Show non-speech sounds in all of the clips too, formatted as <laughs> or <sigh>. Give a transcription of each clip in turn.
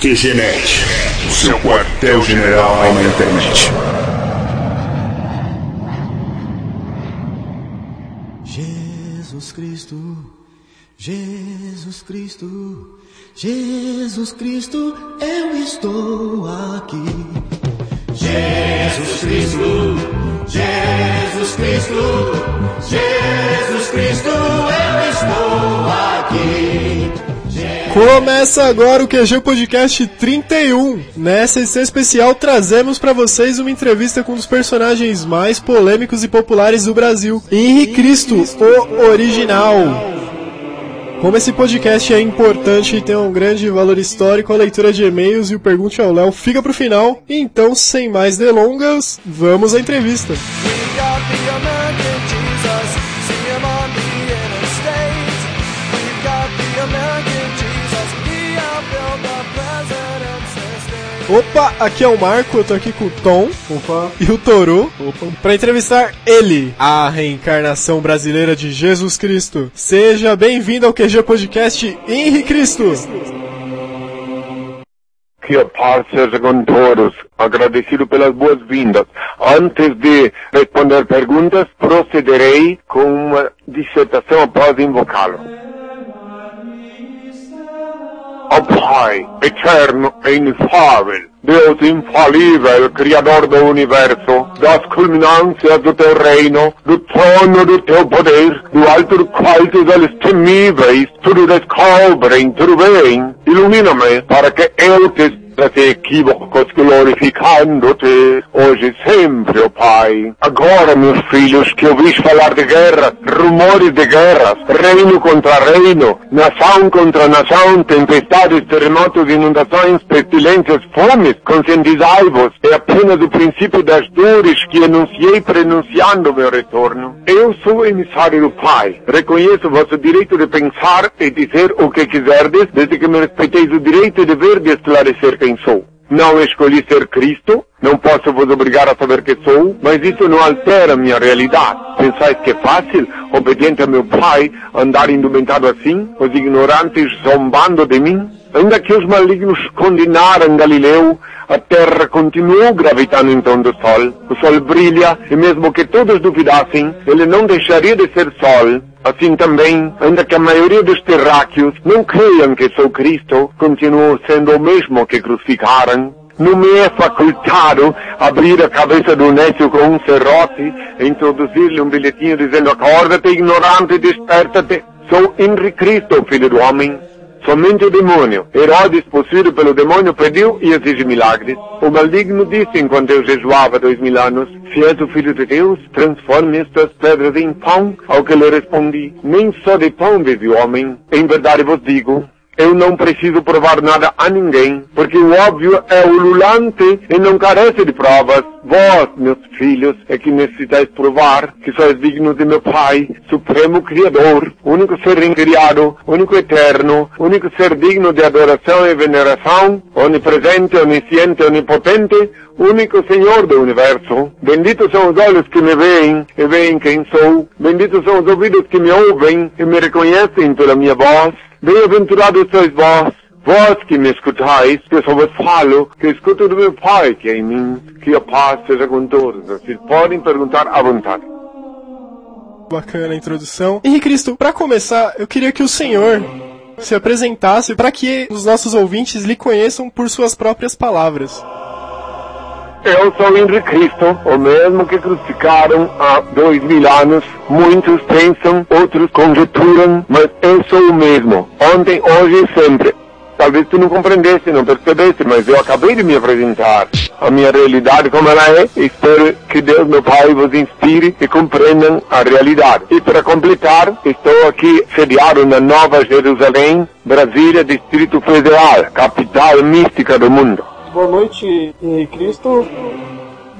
QGNet, o seu quartel-general na internet. Jesus Cristo, Jesus Cristo, Jesus Cristo, eu estou aqui. Jesus Cristo, Jesus Cristo, Jesus Cristo, eu estou aqui. Começa agora o QG Podcast 31. Nessa edição especial trazemos para vocês uma entrevista com um dos personagens mais polêmicos e populares do Brasil, Henri Cristo, o original. Como esse podcast é importante e tem um grande valor histórico, a leitura de e-mails e o Pergunte ao Léo fica pro final. Então, sem mais delongas, vamos à entrevista. Opa, aqui é o Marco, eu tô aqui com o Tom Opa. e o Toru para entrevistar ele, a reencarnação brasileira de Jesus Cristo. Seja bem-vindo ao QG Podcast Henri Cristo. Que a paz seja com todos. Agradecido pelas boas-vindas. Antes de responder perguntas, procederei com uma dissertação após invocá-lo. Ó Pai, eterno e inefável, Deus infalível, Criador do Universo, das culminâncias do teu reino, do trono do teu poder, do alto do qual teus temíveis, tudo descobrem, tudo bem, ilumina-me para que eu te desse equívocos glorificando-te hoje e sempre, ó Pai. Agora, meus filhos, que ouvis falar de guerras, rumores de guerras, reino contra reino, nação contra nação, tempestades, terremotos, inundações, pestilências, fomes, conscientizai-vos, é apenas o princípio das dores que enunciei prenunciando meu retorno. Eu sou emissário do Pai, reconheço vosso direito de pensar e dizer o que quiserdes, desde que me respeiteis o direito e dever de esclarecer quem sou. Não escolhi ser Cristo, não posso vos obrigar a saber que sou, mas isso não altera minha realidade. Pensais que é fácil, obediente a meu Pai, andar indumentado assim, os ignorantes zombando de mim? Ainda que os malignos condenaram Galileu, a terra continuou gravitando em torno do sol. O sol brilha, e mesmo que todos duvidassem, ele não deixaria de ser sol. Assim também, ainda que a maioria dos terráqueos não creiam que sou Cristo, continuo sendo o mesmo que crucificaram. Não me é facultado abrir a cabeça do nécio com um serrote e introduzir-lhe um bilhetinho dizendo acorda-te ignorante, desperta-te. Sou Henri Cristo, filho do homem. Somente o demônio, Herodes, possuído pelo demônio, pediu e exige milagres. O maligno disse enquanto eu jejuava dois mil anos, se és o filho de Deus, transforme estas pedras em pão. Ao que lhe respondi, nem só de pão vive o homem. Em verdade vos digo, eu não preciso provar nada a ninguém, porque o óbvio é ululante e não carece de provas. Vós, meus filhos, é que necessitais provar que sois dignos de meu Pai, Supremo Criador, único ser incriado, único eterno, único ser digno de adoração e veneração, onipresente, onisciente, onipotente, único Senhor do universo. Benditos são os olhos que me veem e veem quem sou. Benditos são os ouvidos que me ouvem e me reconhecem pela minha voz. Bem-aventurados sois vós, vós que me escutais, que eu só vos falo, que escuto do meu Pai que é em mim, que a paz seja com todos. Vocês podem perguntar à vontade. Bacana a introdução. Henri Cristo, para começar, eu queria que o senhor se apresentasse para que os nossos ouvintes lhe conheçam por suas próprias palavras. Eu sou Henri Cristo, o mesmo que crucificaram há dois mil anos. Muitos pensam, outros conjecturam, mas eu sou o mesmo. Ontem, hoje e sempre. Talvez tu não compreendesse, não percebesse, mas eu acabei de me apresentar. A minha realidade como ela é, espero que Deus, meu Pai, vos inspire e compreendam a realidade. E para completar, estou aqui sediado na Nova Jerusalém, Brasília, Distrito Federal, capital mística do mundo. Boa noite, Cristo.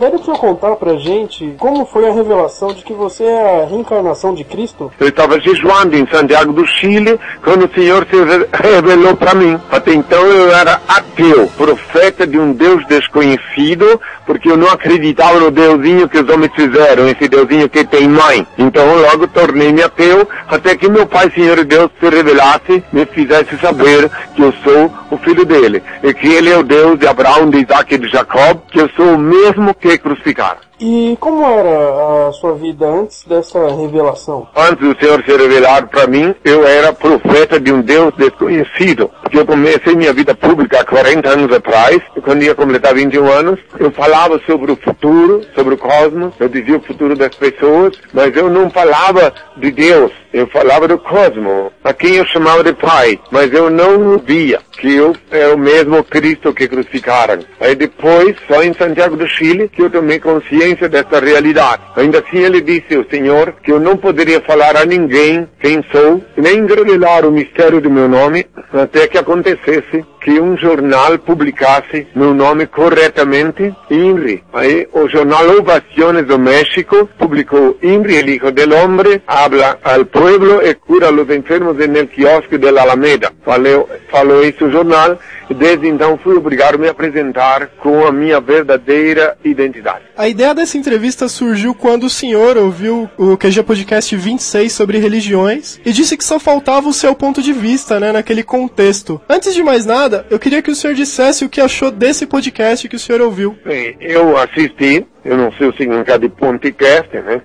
Daria pra contar pra gente como foi a revelação de que você é a reencarnação de Cristo? Eu estava jejuando em Santiago do Chile quando o Senhor se re- revelou para mim. Até então eu era ateu, profeta de um Deus desconhecido, porque eu não acreditava no Deusinho que os homens fizeram, esse Deusinho que tem mãe. Então logo tornei-me ateu, até que meu Pai, Senhor Deus, se revelasse, me fizesse saber que eu sou o filho dele, e que ele é o Deus de Abraão, de Isaac e de Jacob, que eu sou o mesmo que crucificaram. E como era a sua vida antes dessa revelação? Antes do Senhor se revelar para mim, eu era profeta de um Deus desconhecido. Eu comecei minha vida pública há 40 anos atrás, quando ia completar 21 anos, eu falava sobre o futuro, sobre o cosmos, eu dizia o futuro das pessoas, mas eu não falava de Deus, eu falava do cosmos, a quem eu chamava de Pai, mas eu não via que eu era o mesmo Cristo que crucificaram. Aí depois, só em Santiago do Chile, que eu tomei consciência dessa realidade. Ainda assim ele disse, o Senhor, que eu não poderia falar a ninguém quem sou, nem revelar o mistério do meu nome, até que acontecesse que um jornal publicasse meu nome corretamente, INRI. Aí o jornal Ovaciones do México publicou INRI, el hijo del hombre, habla al pueblo e cura los enfermos en el quiosque de la Alameda. Falou, isso o jornal, e desde então fui obrigado a me apresentar com a minha verdadeira identidade. A ideia dessa entrevista surgiu quando o senhor ouviu o QG Podcast 26 sobre religiões e disse que só faltava o seu ponto de vista, né, naquele contexto. Antes de mais nada, eu queria que o senhor dissesse o que achou desse podcast que o senhor ouviu. Bem, eu assisti, eu não sei o significado de podcast, né?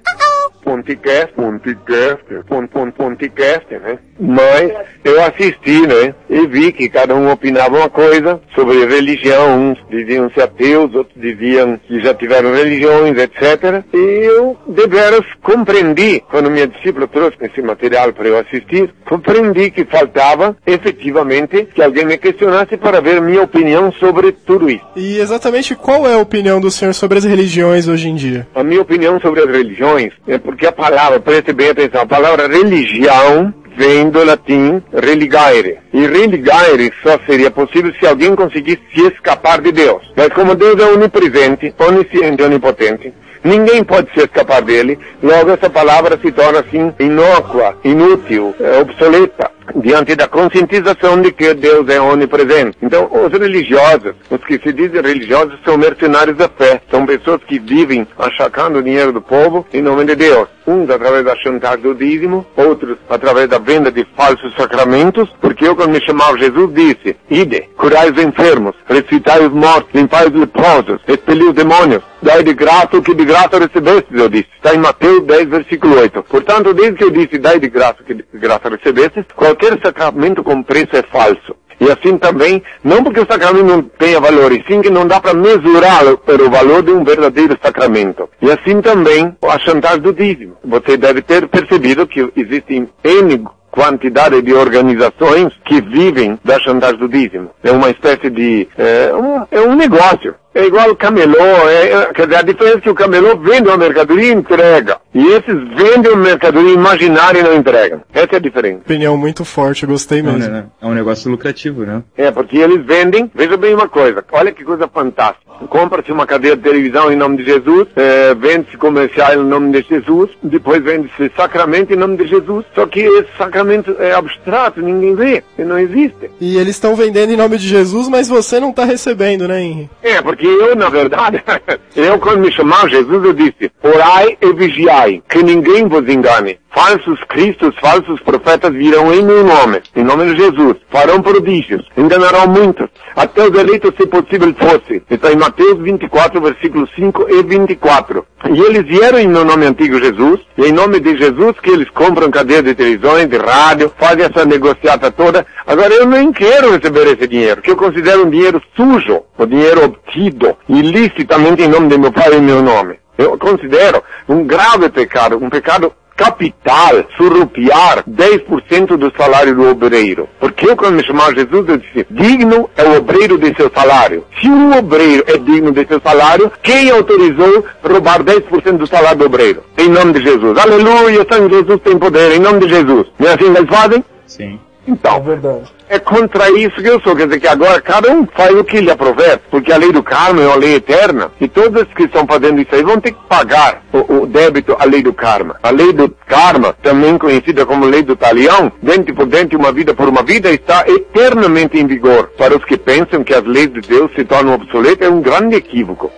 Podcast, podcast, pon, pon, podcast, né? Mas eu assisti, né? E vi que cada um opinava uma coisa sobre religião. Uns diziam ser ateus, outros diziam que já tiveram religiões, etc. E eu, de veras, compreendi, quando minha discípula trouxe esse material para eu assistir, compreendi que faltava, efetivamente, que alguém me questionasse para ver minha opinião sobre tudo isso. E exatamente qual é a opinião do senhor sobre as religiões hoje em dia? A minha opinião sobre as religiões é porque a palavra, preste bem atenção, a palavra religião vem do latim religare. E religare só seria possível se alguém conseguisse se escapar de Deus. Mas como Deus é onipresente, onisciente, onipotente, ninguém pode se escapar dele, logo essa palavra se torna assim inócua, inútil, eh, obsoleta diante da conscientização de que Deus é onipresente. Então, os religiosos, os que se dizem religiosos, são mercenários da fé. São pessoas que vivem achacando o dinheiro do povo em nome de Deus. Uns através da chantagem do dízimo, outros através da venda de falsos sacramentos, porque eu, quando me chamava Jesus, disse, ide, curai os enfermos, ressuscitai os mortos, limpai os leprosos, expeli os demônios, dai de graça o que de graça recebestes, eu disse. Está em Mateus 10, versículo 8. Portanto, desde que eu disse, dai de graça o que de graça recebestes, qualquer sacramento com preço é falso. E assim também, não porque o sacramento não tenha valor, e sim que não dá para mesurar o valor de um verdadeiro sacramento. E assim também a chantagem do dízimo. Você deve ter percebido que existem N quantidade de organizações que vivem da chantagem do dízimo. É uma espécie de... é um, é um negócio. É igual o camelô, é, é, quer dizer, a diferença é que o camelô vende uma mercadoria e entrega. E esses vendem uma mercadoria imaginária e não entregam. Essa é a diferença. Opinião muito forte, eu gostei mesmo. né, é um negócio lucrativo, né? É, porque eles vendem, veja bem uma coisa, olha que coisa fantástica. Compra-se uma cadeia de televisão em nome de Jesus, é, vende-se comercial em nome de Jesus, depois vende-se sacramento em nome de Jesus. Só que esse sacramento é abstrato, ninguém vê, e não existe. E eles estão vendendo em nome de Jesus, mas você não está recebendo, né, Henry? É, porque eu, na verdade, <laughs> eu quando me chamava Jesus, eu disse, orai e vigiai, que ninguém vos engane. Falsos cristos, falsos profetas virão em meu nome, em nome de Jesus, farão prodígios, enganarão muitos, até os eleitos se possível fosse. Está em Mateus 24, versículos 5 e 24. E eles vieram em meu nome antigo Jesus, e em nome de Jesus que eles compram cadeia de televisões, de rádio, fazem essa negociata toda. Agora eu nem quero receber esse dinheiro, que eu considero um dinheiro sujo, o dinheiro obtido ilicitamente em nome de meu pai e meu nome. Eu considero um grave pecado, um pecado capital, surrupiar 10% do salário do obreiro. Porque eu, quando me chamava Jesus, eu disse, digno é o obreiro de seu salário. Se um obreiro é digno de seu salário, quem autorizou roubar 10% do salário do obreiro? Em nome de Jesus. Aleluia, Senhor Jesus tem poder, em nome de Jesus. Não é assim que eles fazem? Sim. Então, É verdade. é contra isso que eu sou. Quer dizer que agora cada um faz o que lhe aproveta, porque a lei do karma é uma lei eterna e todos que estão fazendo isso aí vão ter que pagar o, o débito à lei do karma. A lei do karma, também conhecida como lei do talião, dente por dente, uma vida por uma vida, está eternamente em vigor. Para os que pensam que as leis de Deus se tornam obsoletas, é um grande equívoco.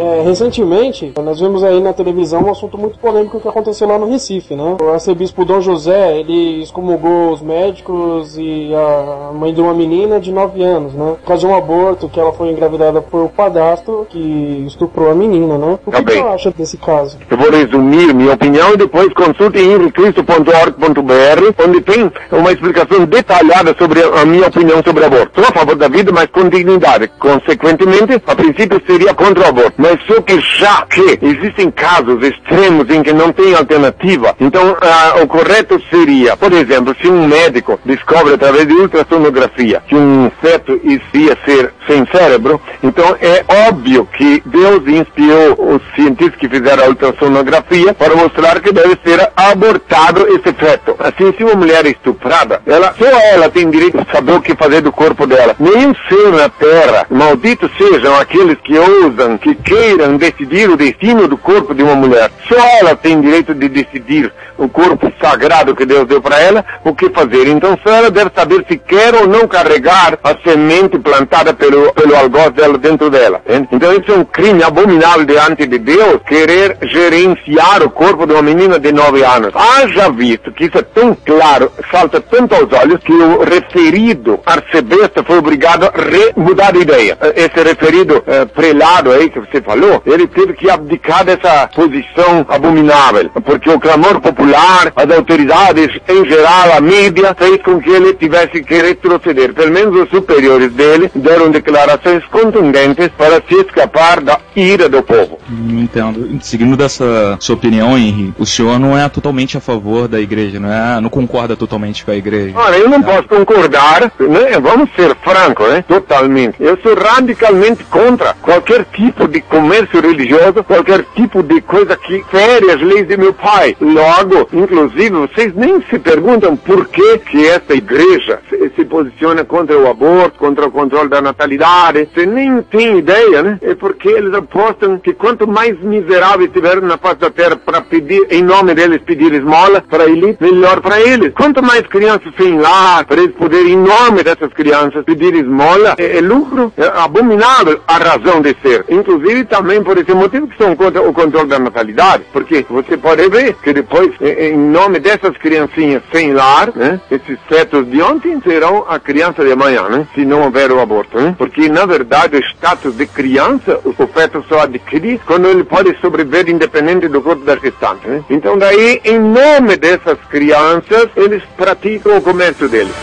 É, recentemente, nós vimos aí na televisão um assunto muito polêmico que aconteceu lá no Recife, né? O arcebispo Dom José, ele excomungou os médicos e a mãe de uma menina de 9 anos, né? Por causa de um aborto, que ela foi engravidada por um padrasto que estuprou a menina, né? O que, Tá que você acha desse caso? Eu vou resumir minha opinião e depois consulte em henricristo.org.br, onde tem uma explicação detalhada sobre a minha opinião sobre aborto. Sou a favor da vida, mas com dignidade. Consequentemente, a princípio seria contra o aborto. Mas só que já que existem casos extremos em que não tem alternativa, então ah, o correto seria, por exemplo, se um médico descobre através de ultrassonografia que um feto iria ser sem cérebro, então é óbvio que Deus inspirou os cientistas que fizeram a ultrassonografia para mostrar que deve ser abortado esse feto. Assim, se uma mulher é estuprada, ela, só ela tem direito a saber o que fazer do corpo dela. Nenhum ser na Terra, malditos sejam aqueles que ousam, que queiram decidir o destino do corpo de uma mulher. Só ela tem direito de decidir o corpo sagrado que Deus deu para ela, o que fazer. Então só ela deve saber se quer ou não carregar a semente plantada pelo, pelo algoz dela dentro dela. entende? Então isso é um crime abominável diante de Deus, querer gerenciar o corpo de uma menina de 9 anos. Haja visto que isso é tão claro, salta tanto aos olhos, que o referido arcebista foi obrigado a mudar de ideia. Esse referido eh, prelado aí que você falou, ele teve que abdicar dessa posição abominável, porque o clamor popular, as autoridades, em geral, a mídia, fez com que ele tivesse que retroceder. Pelo menos os superiores dele deram declarações contundentes para se escapar da ira do povo. Entendo. Seguindo dessa sua opinião, Henry, o senhor não é totalmente a favor da igreja, não é? Não concorda totalmente com a igreja. Olha, eu não posso concordar, né? Vamos ser francos, né? Totalmente. Eu sou radicalmente contra qualquer tipo de comércio religioso, qualquer tipo de coisa que fere as leis de meu pai. Logo, inclusive, vocês nem se perguntam por que que esta igreja se, se posiciona contra o aborto, contra o controle da natalidade. Você nem tem ideia, né? É porque eles apostam que quanto mais miseráveis tiverem na face da terra para pedir, em nome deles, pedir esmola para ele, melhor para eles. Quanto mais crianças sem lar, para eles poderem, em nome dessas crianças, pedir esmola, é, é lucro, é abominável a razão de ser. Inclusive também por esse motivo que são contra o controle da natalidade, porque você pode ver que depois, em nome dessas criancinhas sem lar, né, esses fetos de ontem serão a criança de amanhã, né, se não houver o aborto, né, porque na verdade o status de criança, o feto só adquire quando ele pode sobreviver independente do corpo da gestante, né. Então daí, em nome dessas crianças, eles praticam o comércio deles.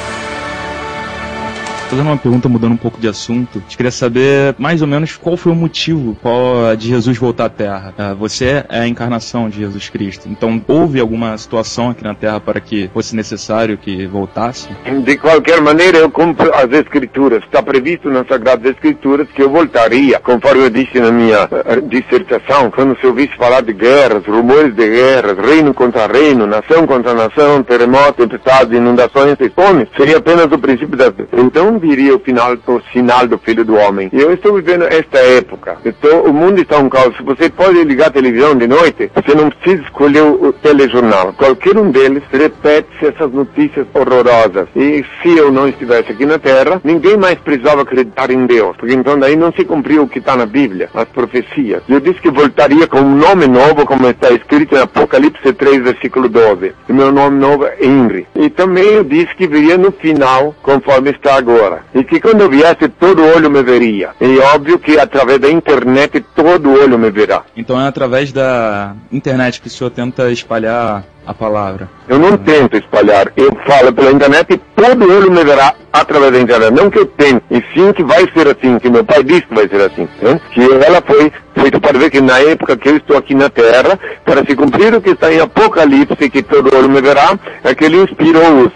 Fazendo uma pergunta mudando um pouco de assunto, eu queria saber mais ou menos qual foi o motivo qual, de Jesus voltar à Terra. Ah, Você é a encarnação de Jesus Cristo. Então, houve alguma situação aqui na Terra para que fosse necessário que voltasse? De qualquer maneira, eu cumpro as escrituras. Está previsto nas Sagradas Escrituras que eu voltaria, conforme eu disse na minha eh, dissertação, quando se ouvisse falar de guerras, rumores de guerras, reino contra reino, nação contra nação, terremoto, tempestades, inundações e fome, seria apenas o princípio da vida. Viria o final, o sinal do Filho do Homem. E eu estou vivendo esta época. Estou, o mundo está um caos. Você pode ligar a televisão de noite, você não precisa escolher o telejornal. Qualquer um deles repete essas notícias horrorosas. E se eu não estivesse aqui na Terra, ninguém mais precisava acreditar em Deus, porque então daí não se cumpriu o que está na Bíblia, as profecias. Eu disse que voltaria com um nome novo, como está escrito em Apocalipse 3, versículo 12. E meu nome novo é Henry. E também eu disse que viria no final, conforme está agora. E que quando eu viesse, todo olho me veria. E óbvio que através da internet, todo olho me verá. Então é através da internet que o senhor tenta espalhar a palavra. Eu não tento espalhar, eu falo pela internet e todo olho me verá através da internet. Não que eu tente, e sim que vai ser assim, que meu pai disse que vai ser assim. né? Que ela foi feita para ver que na época que eu estou aqui na Terra, para se cumprir o que está em Apocalipse, que todo olho me verá, é que ele inspirou os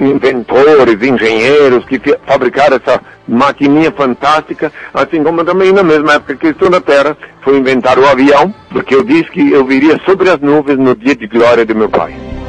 inventores, engenheiros que fabricaram essa maquininha fantástica, assim como também na mesma época que estou na Terra, foi inventar o avião, porque eu disse que eu viria sobre as nuvens no dia de glória de meu pai.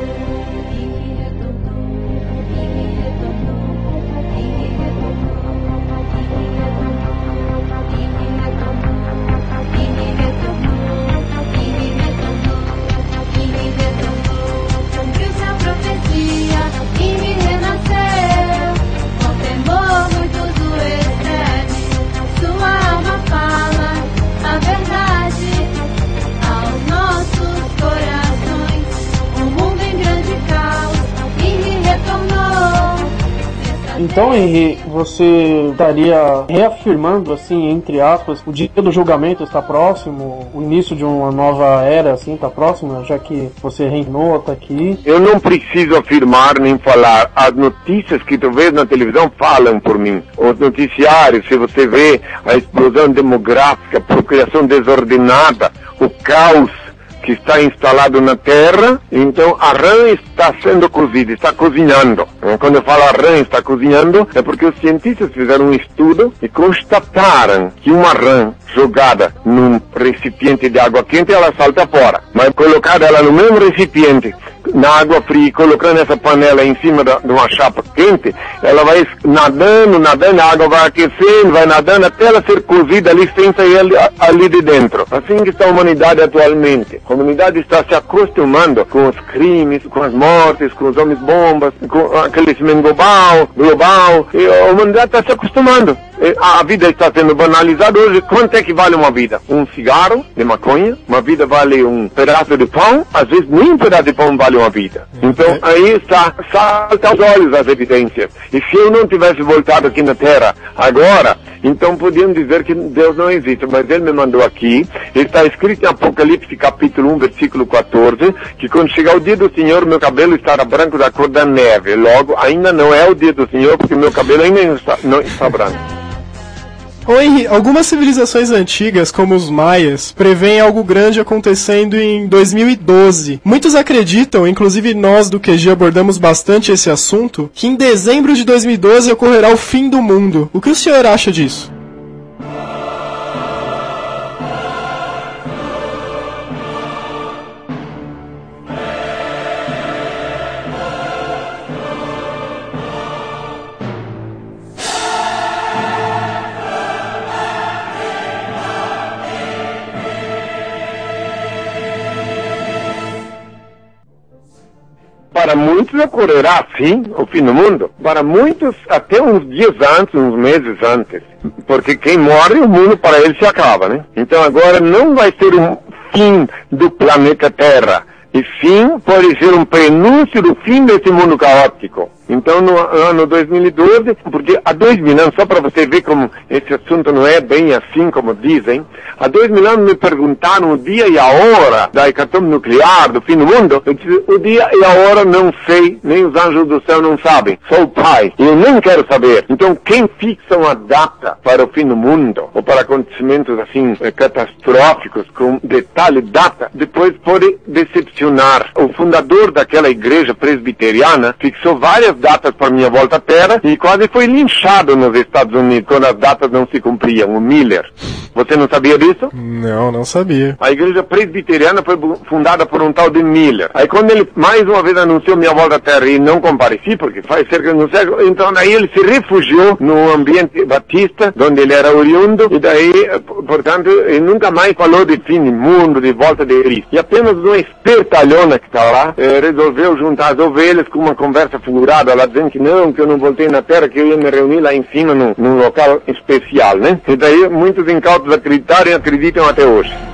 Você estaria reafirmando, assim, entre aspas, o dia do julgamento está próximo, o início de uma nova era, assim, está próximo, já que você reinou, está aqui. Eu não preciso afirmar nem falar. As notícias que tu vês na televisão falam por mim. Os noticiários, se você vê a explosão demográfica, a procriação desordenada, o caos que está instalado na terra, então a rã está sendo cozida, está cozinhando. Quando eu falo a rã está cozinhando, é porque os cientistas fizeram um estudo e constataram que uma rã jogada num recipiente de água quente, ela salta fora. Mas colocada ela no mesmo recipiente, na água fria, colocando essa panela em cima da, de uma chapa quente, ela vai nadando, nadando, a água vai aquecendo, vai nadando até ela ser cozida ali sem sair ali, ali de dentro. Assim que está a humanidade atualmente. A humanidade está se acostumando com os crimes, com as mortes, com os homens bombas, com aquele crescimento global, global, e a humanidade está se acostumando. E A vida está sendo banalizada hoje. Quanto é que vale uma vida? Um cigarro de maconha? Uma vida vale um pedaço de pão? Às vezes nem um pedaço de pão vale uma vida. Então aí está, salta aos olhos as evidências. E se eu não tivesse voltado aqui na Terra agora, então podíamos dizer que Deus não existe. Mas Ele me mandou aqui. Está escrito em Apocalipse capítulo 1, versículo 14, que quando chegar o dia do Senhor, meu cabelo estará branco da cor da neve. Logo, ainda não é o dia do Senhor, porque meu cabelo ainda não está, não está branco. Henry, algumas civilizações antigas, como os maias, preveem algo grande acontecendo em 2012. Muitos acreditam, inclusive nós do QG abordamos bastante esse assunto, que em dezembro de 2012 ocorrerá o fim do mundo. O que o senhor acha disso? Para muitos ocorrerá sim o fim do mundo. Para muitos até uns dias antes, uns meses antes. Porque quem morre, o mundo para ele se acaba, né? Então agora não vai ser um fim do planeta Terra. E fim pode ser um prenúncio do fim desse mundo caótico. Então, no ano 2012, porque há dois mil anos, só para você ver como esse assunto não é bem assim como dizem, há dois mil anos me perguntaram o dia e a hora da hecatombe nuclear, do fim do mundo. Eu disse, o dia e a hora não sei, nem os anjos do céu não sabem. Sou o Pai, e eu nem quero saber. Então, quem fixa uma data para o fim do mundo, ou para acontecimentos assim, eh, catastróficos, com detalhe, data, depois pode decepcionar. O fundador daquela igreja presbiteriana fixou várias datas para minha volta à Terra e quase foi linchado nos Estados Unidos quando as datas não se cumpriam. O Miller. Você não sabia disso? Não, não sabia. A igreja presbiteriana foi fundada por um tal de Miller. Aí quando ele mais uma vez anunciou minha volta à Terra e não compareci, porque faz cerca de um século, então daí ele se refugiou no ambiente batista, onde ele era oriundo, e daí, portanto, ele nunca mais falou de fim de mundo, de volta de Cristo. E apenas uma espertalhona que está lá, eh, resolveu juntar as ovelhas com uma conversa figurada, lá dizendo que não, que eu não voltei na Terra, que eu ia me reunir lá em cima num, num local especial, né? E daí muitos incautos acreditaram e acreditam até hoje.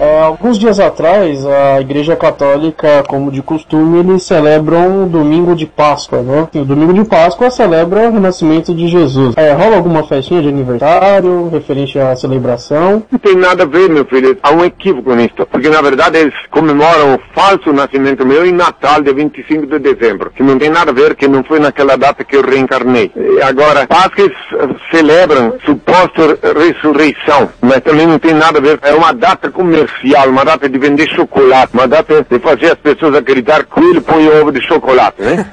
É, alguns dias atrás, a Igreja Católica, como de costume, eles celebram o domingo de Páscoa, né? E o domingo de Páscoa celebra o renascimento de Jesus. É, rola alguma festinha de aniversário referente à celebração? Não tem nada a ver, meu filho. Há um equívoco nisso. Porque, na verdade, eles comemoram o falso nascimento meu em Natal, dia 25 de dezembro. Que não tem nada a ver, que não foi naquela data que eu reencarnei. E agora, Páscoa celebram suposta ressurreição. Mas também não tem nada a ver. É uma data comercial, uma data de vender chocolate, uma data de fazer as pessoas acreditar que coelho põe ovo de chocolate, né?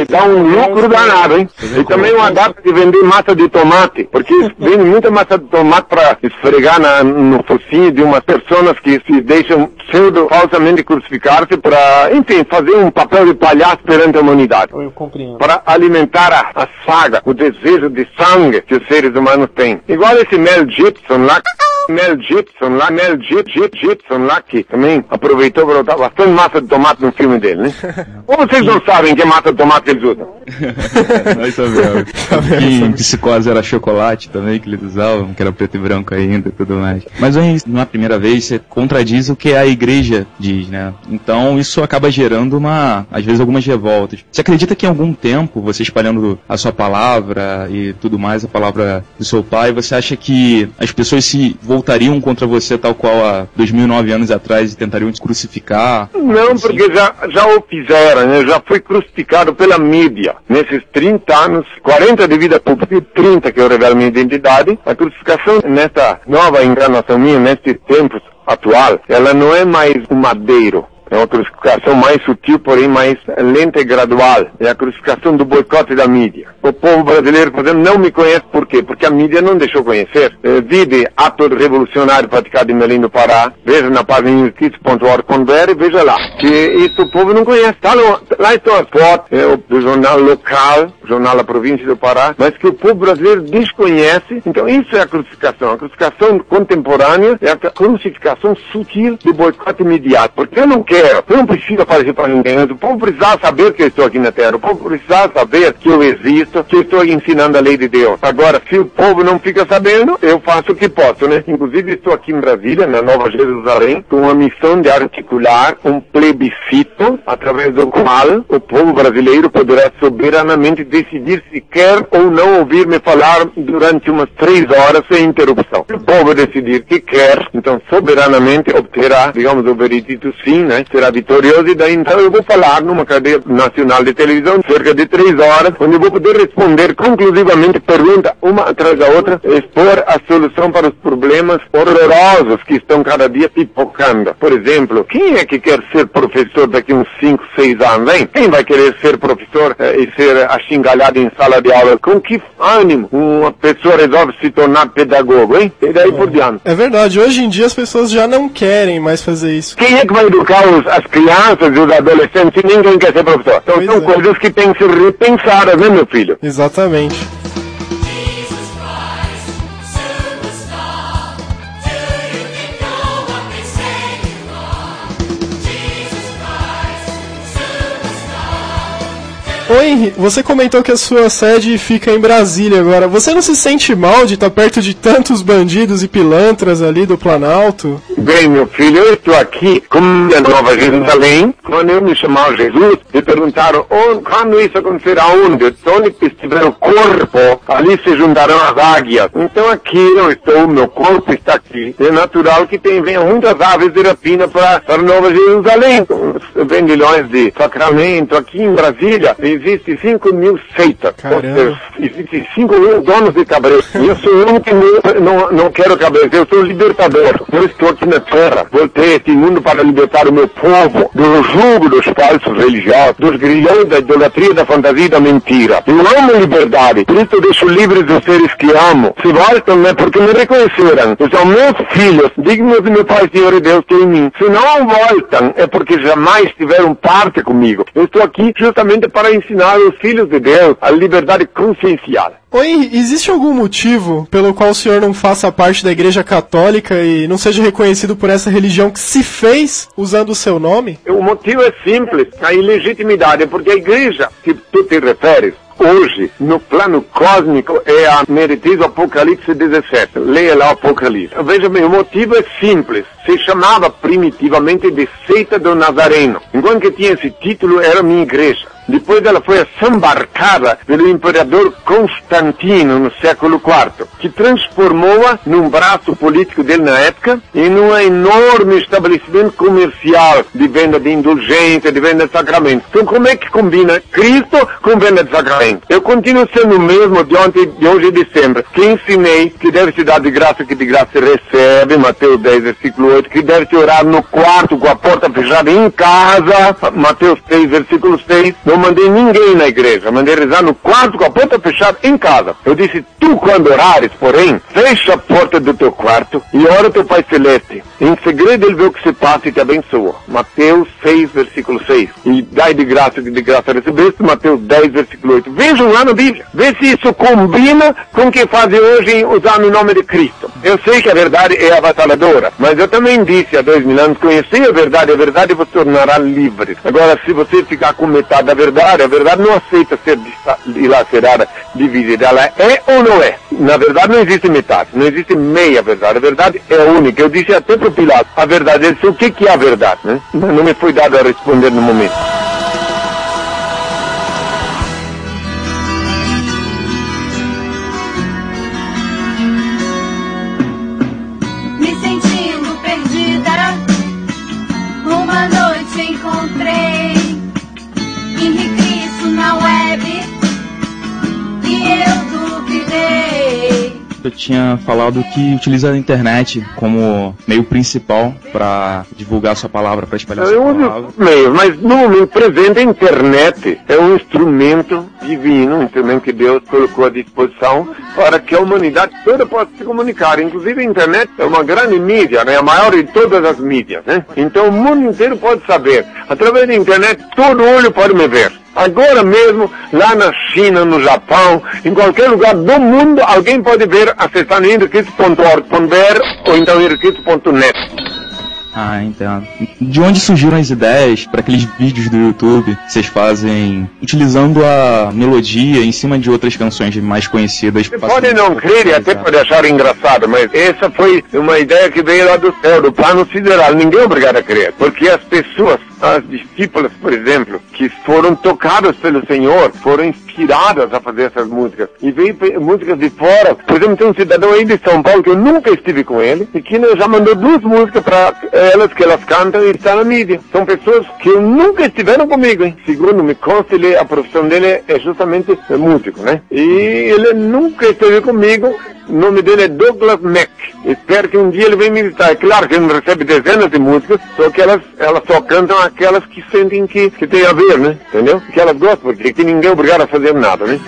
E dá um lucro danado, hein? E também uma data de vender massa de tomate, porque vende muita massa de tomate para esfregar na, no focinho de umas pessoas que se deixam pseudo falsamente crucificar-se para, enfim, fazer um papel de palhaço perante a humanidade. Eu compreendo. Para alimentar a, a saga, o desejo de sangue que os seres humanos têm. Igual esse Mel Gibson lá, Mel Gibson lá, Mel Gib, Gib, Gibson lá, que também aproveitou para botar bastante massa de tomate no filme dele, né? <laughs> Ou vocês não sabem que massa de tomate eles usam? <laughs> Nós sabemos. que em psicose era chocolate também que eles usavam, que era preto e branco ainda e tudo mais. Mas aí, na primeira vez, você contradiz o que a igreja diz, né? Então isso acaba gerando uma, às vezes, algumas revoltas. Você acredita que em algum tempo, você espalhando a sua palavra e tudo mais, a palavra do seu pai, você acha que as pessoas se voltariam contra você tal qual há 2009 anos atrás e tentariam te crucificar? Não, Assim? porque já, já o fizeram, né? já fui crucificado pela mídia. Nesses 30 anos, 40 de vida pública e 30 que eu revelo minha identidade, a crucificação nesta nova encarnação minha, neste tempo atual, ela não é mais um madeiro. É uma crucificação mais sutil, porém mais lenta e gradual. É a crucificação do boicote da mídia. O povo brasileiro, por exemplo, não me conhece por quê? Porque a mídia não deixou conhecer. Eh, vi de ato revolucionário praticado em Belém do Pará. Veja na página justiça.org.br e veja lá. Que isso o povo não conhece. Tá no, lá estão as fotos é, do jornal local, jornal da província do Pará, mas que o povo brasileiro desconhece. Então isso é a crucificação. A crucificação contemporânea é a crucificação sutil do boicote midiático. Porque eu não quero, eu não preciso aparecer para ninguém. O povo precisa saber que eu estou aqui na Terra. O povo precisa saber que eu existo, que eu estou ensinando a lei de Deus. Agora, se o povo não fica sabendo, eu faço o que posso, né? Inclusive estou aqui em Brasília, na Nova Jerusalém, com a missão de articular um plebiscito através do qual o povo brasileiro poderá soberanamente decidir se quer ou não ouvir-me falar durante umas três horas sem interrupção. O povo decidir que quer, então soberanamente obterá, digamos, o veredito sim, né? Será vitorioso e daí então eu vou falar numa cadeia nacional de televisão cerca de três horas, onde eu vou poder responder conclusivamente pergunta uma atrás da outra, expor a solução para os problemas horrorosos que estão cada dia pipocando. Por exemplo, quem é que quer ser professor daqui uns 5, 6 anos, hein? Quem vai querer ser professor eh, e ser achingalhado em sala de aula? Com que ânimo uma pessoa resolve se tornar pedagogo, hein? E daí por diante. É verdade, hoje em dia as pessoas já não querem mais fazer isso. Quem é que vai educar os- as crianças e os adolescentes ninguém quer ser professor? Então Pois são é. coisas que têm que ser repensadas, né, meu filho? Exatamente. Henri, você comentou que a sua sede fica em Brasília agora. Você não se sente mal de estar perto de tantos bandidos e pilantras ali do Planalto? Bem, meu filho, eu estou aqui com a Nova Jerusalém. Quando eu me chamava Jesus, me perguntaram onde, quando isso acontecerá, onde? Onde estiver o corpo, ali se juntarão as águias. Então aqui eu estou, meu corpo está aqui. É natural que tem, venham muitas aves de rapina para, para Nova Jerusalém. Os vendilhões de sacramento. Aqui em Brasília existe 5 mil seitas. Caramba. Ou seja, Existem 5 mil donos de cabreiro. E eu sou que não, não, quero cabreiro, eu sou libertador. Eu estou aqui na terra, voltei a este mundo para libertar o meu povo do jugo dos falsos religiosos, dos grilhões da idolatria, da fantasia e da mentira. Eu amo liberdade, por isso deixo livres os seres que amo. Se voltam, né, porque me reconheceram. São meus filhos, dignos de meu Pai, Senhor e Deus, que é em mim. Se não voltam, é porque jamais tiveram parte comigo. Eu estou aqui justamente para ensinar os filhos de Deus a liberdade consciencial. Henri, existe algum motivo pelo qual o senhor não faça parte da Igreja Católica e não seja reconhecido por essa religião que se fez usando o seu nome? O motivo é simples, a ilegitimidade, porque a igreja que tu te referes, hoje, no plano cósmico, é a meretriz Apocalipse 17. Leia lá o Apocalipse. Veja bem, o motivo é simples. Se chamava primitivamente de seita do Nazareno. Enquanto que tinha esse título, era minha igreja. Depois ela foi desembarcada pelo imperador Constantino no século IV, que transformou-a num braço político dele na época e num enorme estabelecimento comercial de venda de indulgência, de venda de sacramentos. Então como é que combina Cristo com venda de sacramentos? Eu continuo sendo o mesmo de ontem, de hoje e de sempre, que ensinei que deve se dar de graça que de graça se recebe, Mateus 10, versículo 8, que deve se orar no quarto com a porta fechada em casa, Mateus 3, versículo 6, Não mandei ninguém na igreja, mandei rezar no quarto com a porta fechada em casa. Eu disse, tu quando orares, porém, fecha a porta do teu quarto e ora teu Pai Celeste. Em segredo ele vê o que se passa e te abençoa. Mateus 6, versículo 6. E dai de graça que de graça recebeste, Mateus 10, versículo 8. Vejam lá na Bíblia. Vê se isso combina com o que fazem hoje usando o nome de Cristo. Eu sei que a verdade é avassaladora, mas eu também disse há dois mil anos, conheci a verdade, a verdade vos tornará livres. Agora, se você ficar com metade da verdade, a verdade não aceita ser dilacerada, dividida. Ela é ou não é? Na verdade não existe metade, não existe meia verdade. A verdade é única. Eu disse até para o Pilato, a verdade, ele disse, o que, que é a verdade? Né? Não me foi dado a responder no momento. Eu tinha falado que utiliza a internet como meio principal para divulgar sua palavra, para espalhar Eu sua palavra. os meios, mas no presente a internet é um instrumento divino, um instrumento que Deus colocou à disposição para que a humanidade toda possa se comunicar. Inclusive a internet é uma grande mídia, né? a maior de todas as mídias. Né? Então o mundo inteiro pode saber. Através da internet todo olho pode me ver. Agora mesmo, lá na China, no Japão, em qualquer lugar do mundo, alguém pode ver acessando henriquito.org.br ou então henriquito.net. Ah, entendo. De onde surgiram as ideias para aqueles vídeos do YouTube que vocês fazem utilizando a melodia em cima de outras canções mais conhecidas? Você pode não crer e até pode achar engraçado, mas essa foi uma ideia que veio lá do céu, do plano sideral. Ninguém é obrigado a crer, porque as pessoas, as discípulas, por exemplo, que foram tocadas pelo Senhor, foram inspiradas a fazer essas músicas. E veio músicas de fora. Por exemplo, tem um cidadão aí de São Paulo que eu nunca estive com ele e que já mandou duas músicas para elas que elas cantam e está na mídia. São pessoas que nunca estiveram comigo, hein? Segundo me consta, ele, a profissão dele é justamente músico, né? E ele nunca esteve comigo. O nome dele é Douglas Mack. Espero que um dia ele venha me visitar. É claro que ele não recebe dezenas de músicas, só que elas, elas só cantam aquelas que sentem que, que tem a ver, né? Entendeu? Que elas gostam, porque aqui ninguém é obrigado a fazer nada, né?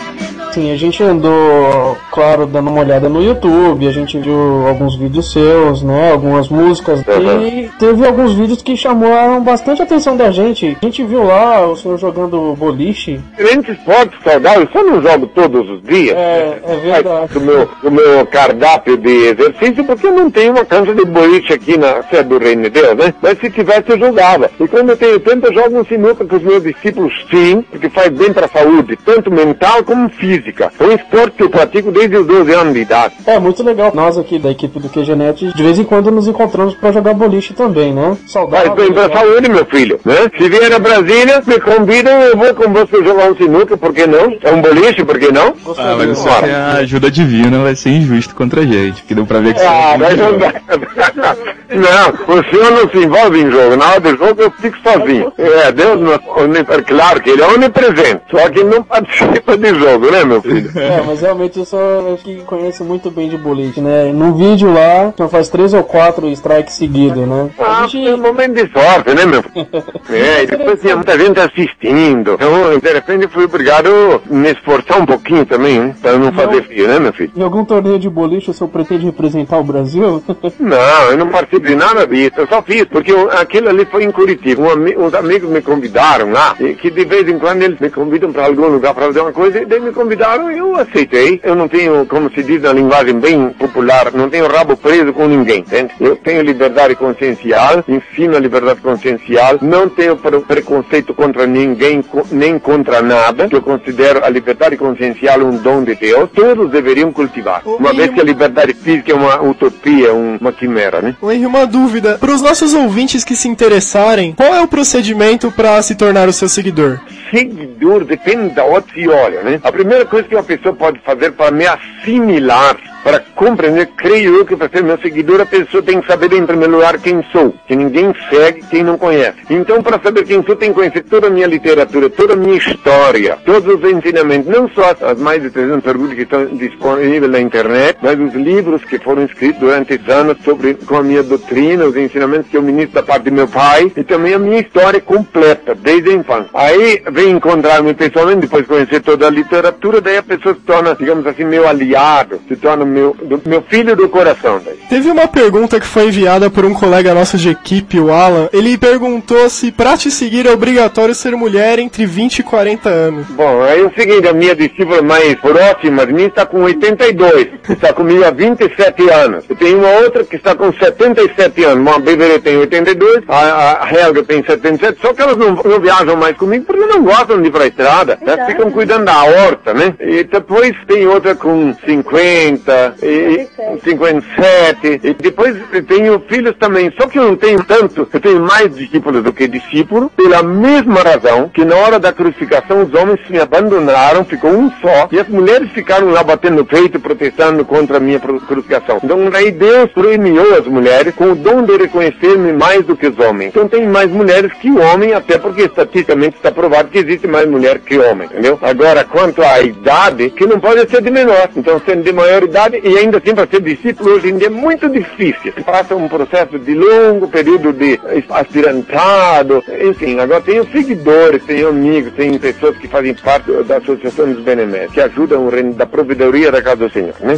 Sim, a gente andou, claro, dando uma olhada no YouTube, a gente viu alguns vídeos seus, né, algumas músicas, e teve alguns vídeos que chamaram bastante a atenção da gente. A gente viu lá o senhor jogando boliche. Diferentes esportes saudáveis, só não jogo todos os dias. É, é verdade. do meu, do meu cardápio de exercício, porque eu não tenho uma cancha de boliche aqui na sede do Reino de Deus, né? Mas se tivesse, eu jogava. E quando eu tenho tempo, eu jogo um sinuca com os meus discípulos, sim, porque faz bem para a saúde, tanto mental como física. É um esporte que eu pratico desde os 12 anos de idade. É, muito legal. Nós aqui da equipe do QGNet, de vez em quando nos encontramos pra jogar boliche também, né? Faz Saudável. bem para a legal. saúde, meu filho, né? Se vier a Brasília, me convidam, eu vou com você jogar um sinuca, por que não? É um boliche, por que não? Ah, mas você Bora. tem a ajuda divina, vai ser injusto contra a gente, porque deu pra ver que você Ah, é não dá. <laughs> Não, o senhor não se envolve em jogo. Na hora do jogo eu fico sozinho. É, Deus não, oni- claro que ele é onipresente, só que não <laughs> participa de jogo, né, meu filho? É, mas realmente eu sou acho que conhece muito bem de boliche, né? Num vídeo lá, só faz três ou quatro strikes seguidos, né? Ah, gente- foi um momento de sorte, né, meu filho? <laughs> É, e depois tinha muita gente assistindo. Então, de repente, fui obrigado a me esforçar um pouquinho também, hein, para não fazer fio, né, meu filho? Em algum torneio de boliche o senhor pretende representar o Brasil? <laughs> Não, eu não participo de nada disso. Eu só fiz, porque aquilo ali foi em Curitiba. Um ami- uns amigos me convidaram lá, que de vez em quando eles me convidam para algum lugar para fazer uma coisa, e daí me convidaram e eu aceitei. Eu não tenho, como se diz na linguagem bem popular, não tenho rabo preso com ninguém, entende? Eu tenho liberdade consciencial, ensino a liberdade consciencial, não tenho pre- preconceito contra ninguém, nem contra nada, que eu considero a liberdade consciencial um dom de Deus. Todos deveriam cultivar, uma vez que a liberdade física é uma utopia, um- uma quimera, né? Ô Henry, uma dúvida. Para os nossos ouvintes que se interessarem, qual é o procedimento para se tornar o seu seguidor? Seguidor depende da onde se olha, né? A primeira coisa que uma pessoa pode fazer para me assimilar Para compreender, creio eu que para ser meu seguidor a pessoa tem que saber em primeiro lugar quem sou, que ninguém segue quem não conhece. Então para saber quem sou tem que conhecer toda a minha literatura, toda a minha história, todos os ensinamentos, não só as, mais de 300 perguntas que estão disponíveis na internet, mas os livros que foram escritos durante anos sobre com a minha doutrina, os ensinamentos que eu ministro da parte de meu pai e também a minha história completa, desde a infância. Aí vem encontrar-me pessoalmente, depois conhecer toda a literatura, daí a pessoa se torna, digamos assim, meu aliado, se torna meu, do, meu filho do coração. Daí. Teve uma pergunta que foi enviada por um colega nosso de equipe, o Alan. Ele perguntou se pra te seguir é obrigatório ser mulher entre 20 e 40 anos. Bom, aí é o seguinte, a minha discípula mais próxima de mim está com 82, está comigo há 27 anos. Eu tenho uma outra que está com 77 anos, uma Beverly tem 82, a, a Helga tem 77, só que elas não, não viajam mais comigo porque não gostam de ir pra estrada, elas ficam cuidando da horta, né? E depois tem outra com 50, e, 57, e depois tenho filhos também, só que eu não tenho tanto, eu tenho mais discípulos do que discípulos, pela mesma razão que na hora da crucificação os homens me abandonaram, ficou um só, e as mulheres ficaram lá batendo no peito, protestando contra a minha cru- crucificação. Então daí Deus premiou as mulheres com o dom de reconhecer-me mais do que os homens. Então tem mais mulheres que homem, até porque estatisticamente está provado que existe mais mulher que homem, entendeu? Agora, quanto à idade, que não pode ser de menor. Então, sendo de maior idade e ainda assim para ser discípulo hoje em dia é muito difícil. Passa um processo de longo período de aspirantado, enfim. Agora tenho seguidores, tenho amigos, tenho pessoas que fazem parte da Associação dos Beneméritos, que ajudam o reino da provedoria da casa do Senhor, né?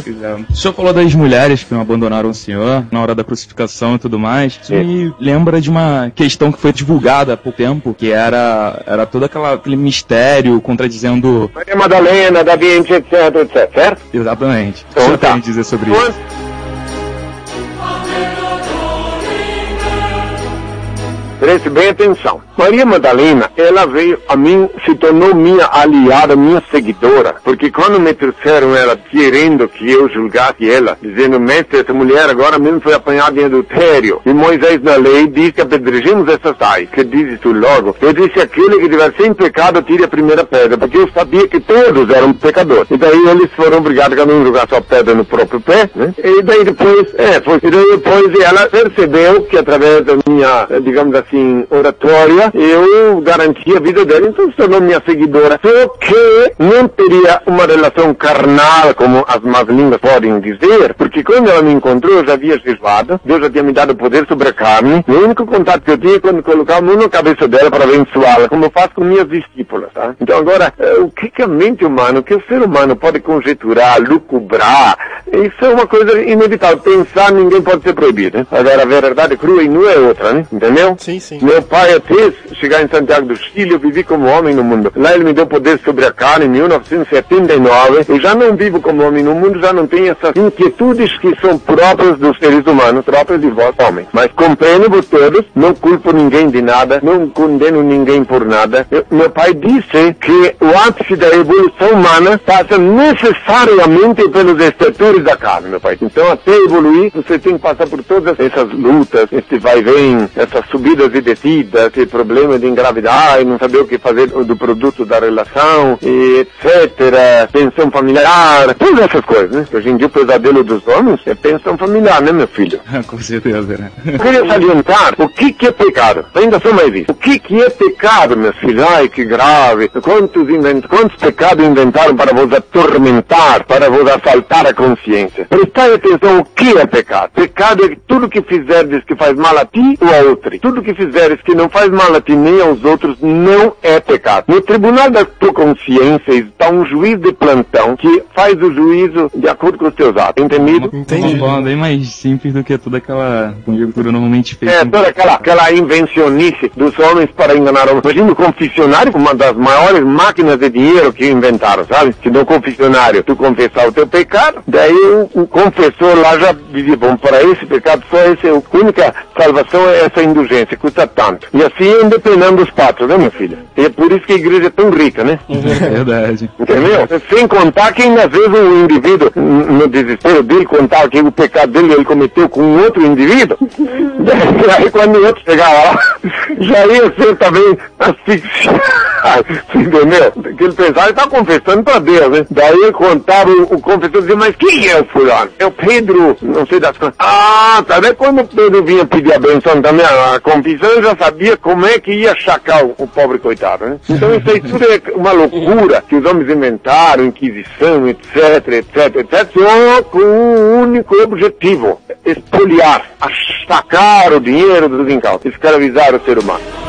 O senhor falou das mulheres que abandonaram o senhor na hora da crucificação e tudo mais. Isso É. me lembra de uma questão que foi divulgada há pouco tempo, que era, era todo aquela, aquele mistério contradizendo. Maria Madalena, da Vinci, etc, etc, certo? Exatamente. O Então senhor tá. tem a dizer sobre isso? Preste bem atenção. Maria Madalena, ela veio a mim, se tornou minha aliada, minha seguidora, porque quando me trouxeram ela querendo que eu julgasse ela, dizendo, mestre, essa mulher agora mesmo foi apanhada em adultério, e Moisés na lei diz que apedrejemos essas tais, que dizes tu logo, eu disse, aquele que tiver sem pecado, tire a primeira pedra, porque eu sabia que todos eram pecadores. E daí eles foram obrigados a um jogar sua pedra no próprio pé, né? E daí depois, é, foi, e daí depois ela percebeu que através da minha, eh, digamos assim, oratória, eu garanti a vida dela, então se tornou minha seguidora. Só que não teria uma relação carnal, como as más línguas podem dizer, porque quando ela me encontrou, eu já havia jejuado, Deus já tinha me dado poder sobre a carne, e o único contato que eu tinha é quando colocava a mão na cabeça dela para abençoá-la, como eu faço com minhas discípulas, tá? Então agora, eh, o que que a mente humana, o que o ser humano pode conjecturar, lucubrar, isso é uma coisa inevitável. Pensar ninguém pode ser proibido, né? Agora a verdade crua e nua é outra, né? Entendeu? Sim, sim. Meu pai, até chegar em Santiago do Chile, eu vivi como homem no mundo. Lá ele me deu poder sobre a carne em 1979. Eu já não vivo como homem no mundo, já não tenho essas inquietudes que são próprias dos seres humanos, próprias de vós, homens. Mas compreendo-vos todos, não culpo ninguém de nada, não condeno ninguém por nada. Eu- meu pai disse que o ápice da evolução humana passa necessariamente pelos estertores da carne, meu pai. Então, até evoluir, você tem que passar por todas essas lutas, esse vai e vem, essas subidas e descidas, esse problema de engravidar e não saber o que fazer do produto da relação, e etc. Pensão familiar, todas essas coisas, né? Hoje em dia o pesadelo dos homens é pensão familiar, né, meu filho? <laughs> Com certeza, né? Eu queria salientar o que, que é pecado. Ainda sou mais isso. O que, que é pecado, meus filhos? Ai, que grave. Quantos, invent... Quantos pecados inventaram para vos atormentar, para vos assaltar a consciência? Prestai atenção o que é pecado. Pecado é tudo que fizerdes que faz mal a ti ou a outro. Tudo que fizeres que não faz mal a ti nem aos outros não é pecado. No tribunal da tua consciência está um juiz de plantão que faz o juízo de acordo com os teus atos. Entendido? Entendi. Uma forma bem mais simples do que toda aquela conjectura normalmente feita. É, toda aquela, aquela invencionice dos homens para enganar homens. Imagina o confessionário, uma das maiores máquinas de dinheiro que inventaram, sabe? Se no confessionário tu confessar o teu pecado, daí o, o confessor lá já dizia, bom, para esse pecado só essa, a única salvação é essa indulgência, custa tanto. E assim independendo dos patos, né, meu filho? E é por isso que a igreja é tão rica, né? É verdade. Entendeu? Sem contar que às vezes o indivíduo, no desespero dele, contar que o pecado dele ele cometeu com outro indivíduo, <laughs> e aí quando o outro chegava lá, <laughs> já ia ser também asfixiado. Entendeu? Que ele pensava, ele tá confessando para Deus, né? Daí contava, o, confessor dizia, mas quem é o fulano? É o Pedro, não sei das coisas. Ah, tá? Quando o Pedro vinha pedir a benção também, a confissão, já sabia como é que ia chacar o, o pobre coitado, né? Então isso aí tudo é uma loucura que os homens inventaram, Inquisição, etc, etc, etc, só com um único objetivo, espoliar, achacar o dinheiro dos incautos, escravizar o ser humano.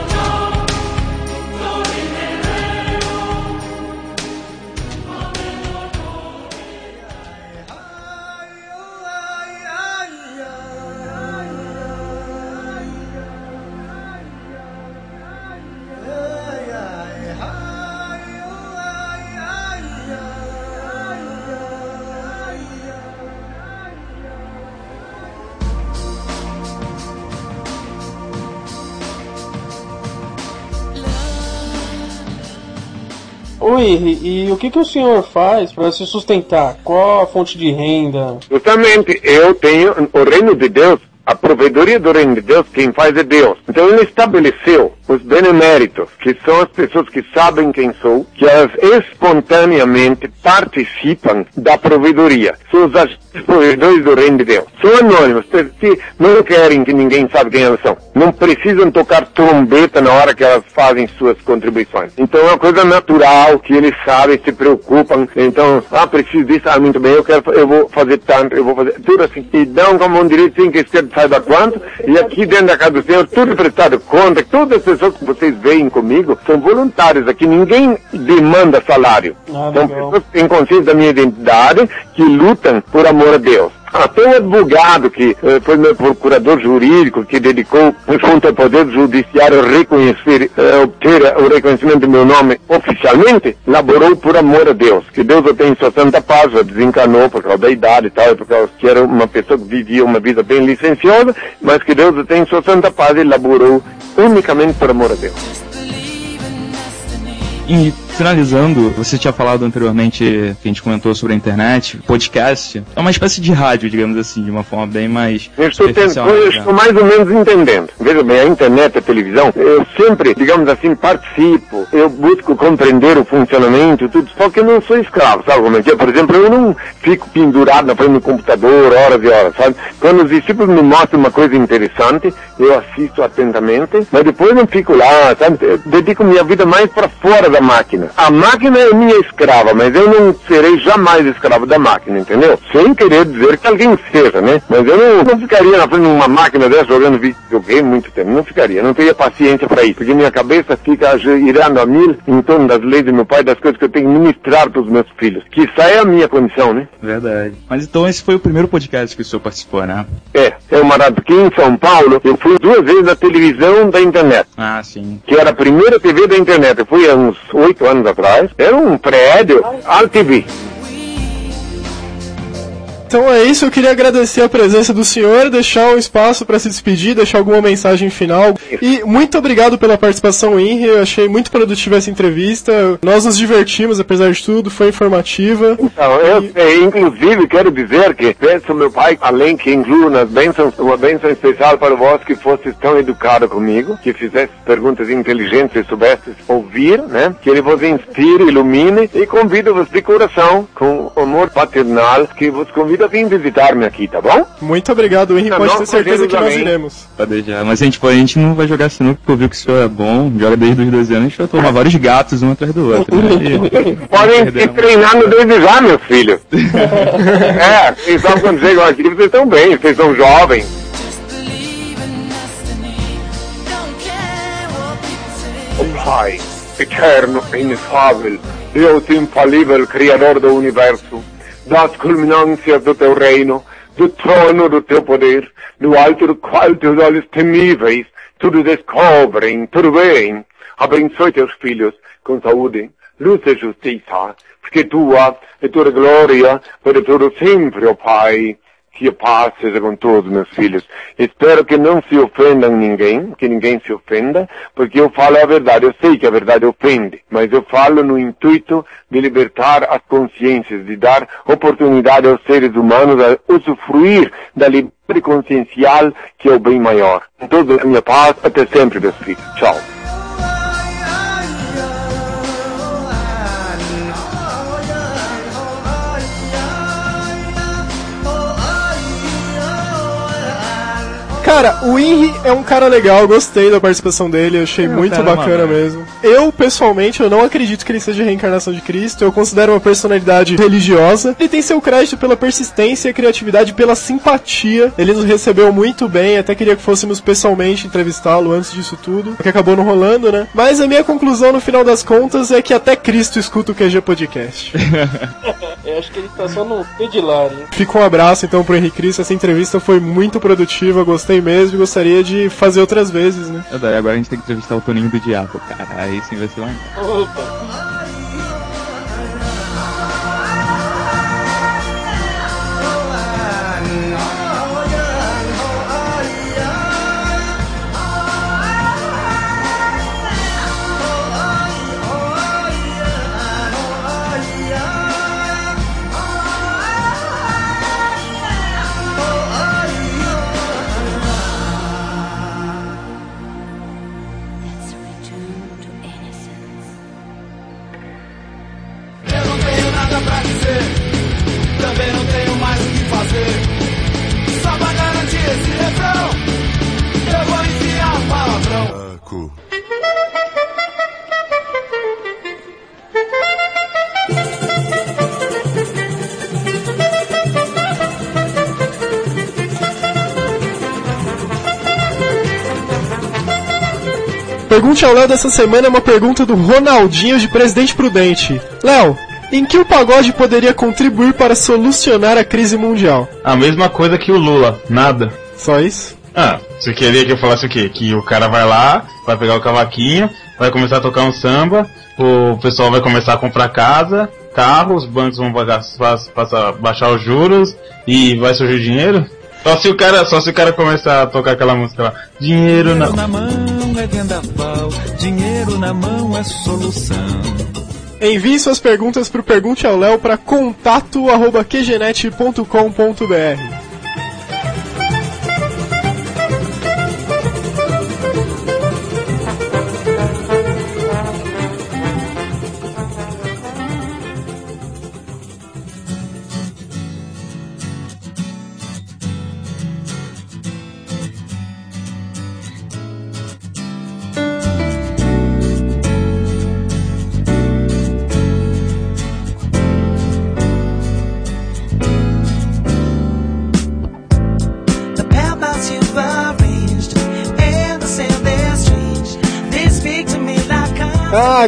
E o que, que o senhor faz para se sustentar? Qual a fonte de renda? Justamente, eu tenho o reino de Deus, a provedoria do reino de Deus, quem faz é Deus. Então ele estabeleceu os beneméritos, que são as pessoas que sabem quem sou, que elas espontaneamente participam da provedoria. São os agentes <laughs> provedores do reino de Deus. São anônimos, não querem que ninguém saiba quem elas são. Não precisam tocar trombeta na hora que elas fazem suas contribuições. Então é uma coisa natural que eles sabem, se preocupam. Então, ah, preciso disso, ah, muito bem, eu quero, eu vou fazer tanto, eu vou fazer tudo assim. E dão como um direito sem que esquerda saiba quanto. E aqui dentro da casa do Senhor, tudo prestado conta, todas as pessoas que vocês veem comigo são voluntários aqui, ninguém demanda salário. Ah, são pessoas que têm consciência da minha identidade, que lutam por amor a Deus. Até o advogado que eh, foi meu procurador jurídico, que dedicou junto ao Poder Judiciário reconhecer, eh, obter o reconhecimento do meu nome oficialmente, laborou por amor a Deus. Que Deus o tenha em sua santa paz, já desencanou por causa da idade e tal, por causa que era uma pessoa que vivia uma vida bem licenciosa, mas que Deus o tenha em sua santa paz e laborou unicamente por amor a Deus. E finalizando, você tinha falado anteriormente que a gente comentou sobre a internet, podcast. É uma espécie de rádio, digamos assim, de uma forma bem mais Eu estou, tendo, superficial, eu né? estou mais ou menos entendendo. Veja bem, a internet, a televisão, eu sempre, digamos assim, participo, eu busco compreender o funcionamento, tudo, só que eu não sou escravo, sabe como é que é? Por exemplo, eu não fico pendurado na frente do computador horas e horas, sabe? Quando os discípulos me mostram uma coisa interessante, eu assisto atentamente, mas depois não fico lá, sabe? Eu dedico minha vida mais para fora da máquina. A máquina é minha escrava, mas eu não serei jamais escravo da máquina, entendeu? Sem querer dizer que alguém seja, né? Mas eu não, não ficaria na frente de uma máquina dessa jogando videogame muito tempo. Não ficaria, não teria paciência para isso. Porque minha cabeça fica girando a mil em torno das leis do meu pai, das coisas que eu tenho que ministrar para os meus filhos. Que isso é a minha condição, né? Verdade. Mas então esse foi o primeiro podcast que o senhor participou, né? É, é uma aqui em São Paulo, eu fui duas vezes na televisão da internet. Ah, sim. que era a primeira TV da internet. Eu fui há uns oito anos atrás. Era um prédio, AltV. Então é isso, eu queria agradecer a presença do senhor, deixar um espaço para se despedir, deixar alguma mensagem final. E muito obrigado pela participação, Henry. Eu achei muito produtiva essa entrevista. Nós nos divertimos, apesar de tudo, foi informativa. Então, eu, é, inclusive, quero dizer que peço ao meu pai, além que incluo nas bênçãos, uma bênção especial para vós que fostes tão educado comigo, que fizestes perguntas inteligentes e soubestes ouvir, né? Que ele vos inspire, ilumine e convido-vos de coração, com amor paternal, que vos convido a vir visitar-me aqui, tá bom? Muito obrigado, Henry. Tá Pode ter certeza que nós iremos. Pode já. Mas a gente, pô, a gente não vai jogar sinuca porque eu vi que o senhor é bom, joga desde os 12 anos, a gente vai tomar vários gatos um atrás do outro. Né? E- <laughs> Podem se treinar no já, meus filhos. <laughs> é, vocês sabem quando chegam aqui, vocês estão bem, vocês são jovens. O Pai, eterno e inefável, Deus infalível, Criador do Universo, das culminâncias do teu reino, do trono do teu poder, do alto do qual teus olhos temíveis tudo descobrem, tudo veem. Abençoe teus filhos com saúde, luz e justiça, porque tua é tua glória para todo sempre, ó Pai. Que a paz seja com todos meus filhos. Espero que não se ofendam ninguém, que ninguém se ofenda, porque eu falo a verdade. Eu sei que a verdade ofende, mas eu falo no intuito de libertar as consciências, de dar oportunidade aos seres humanos a usufruir da liberdade consciencial que é o bem maior. Toda a minha paz, até sempre, meus filhos. Tchau. Cara, o Henry é um cara legal, gostei da participação dele, achei É, muito é bacana uma- mesmo. Eu, pessoalmente, eu não acredito que ele seja a reencarnação de Cristo, eu considero uma personalidade religiosa. Ele tem seu crédito pela persistência, criatividade, pela simpatia. Ele nos recebeu muito bem, até queria que fôssemos pessoalmente entrevistá-lo antes disso tudo, que acabou não rolando, né? Mas a minha conclusão, no final das contas, é que até Cristo escuta o QG Podcast. Eu <laughs> acho que ele tá só no pedilar, hein? Fica um abraço então pro Henrique Cristo. Essa entrevista foi muito produtiva, gostei mesmo e gostaria de fazer outras vezes, né? Agora a gente tem que entrevistar o Toninho do Diabo, cara. Aí sim vai ser lá. Opa. Pergunte ao Léo dessa semana é uma pergunta do Ronaldinho de Presidente Prudente. Léo, em que o pagode poderia contribuir para solucionar a crise mundial? A mesma coisa que o Lula, nada. Só isso? Ah, você queria que eu falasse o quê? Que o cara vai lá, vai pegar o cavaquinho, vai começar a tocar um samba, o pessoal vai começar a comprar casa, carro, os bancos vão passar, baixar os juros e vai surgir dinheiro? Só se o cara, só se o cara começar a tocar aquela música lá. Dinheiro na na mão é vendaval, dinheiro na mão é solução. Envie suas perguntas para o Pergunte ao Léo para contato@qgenet.com.br.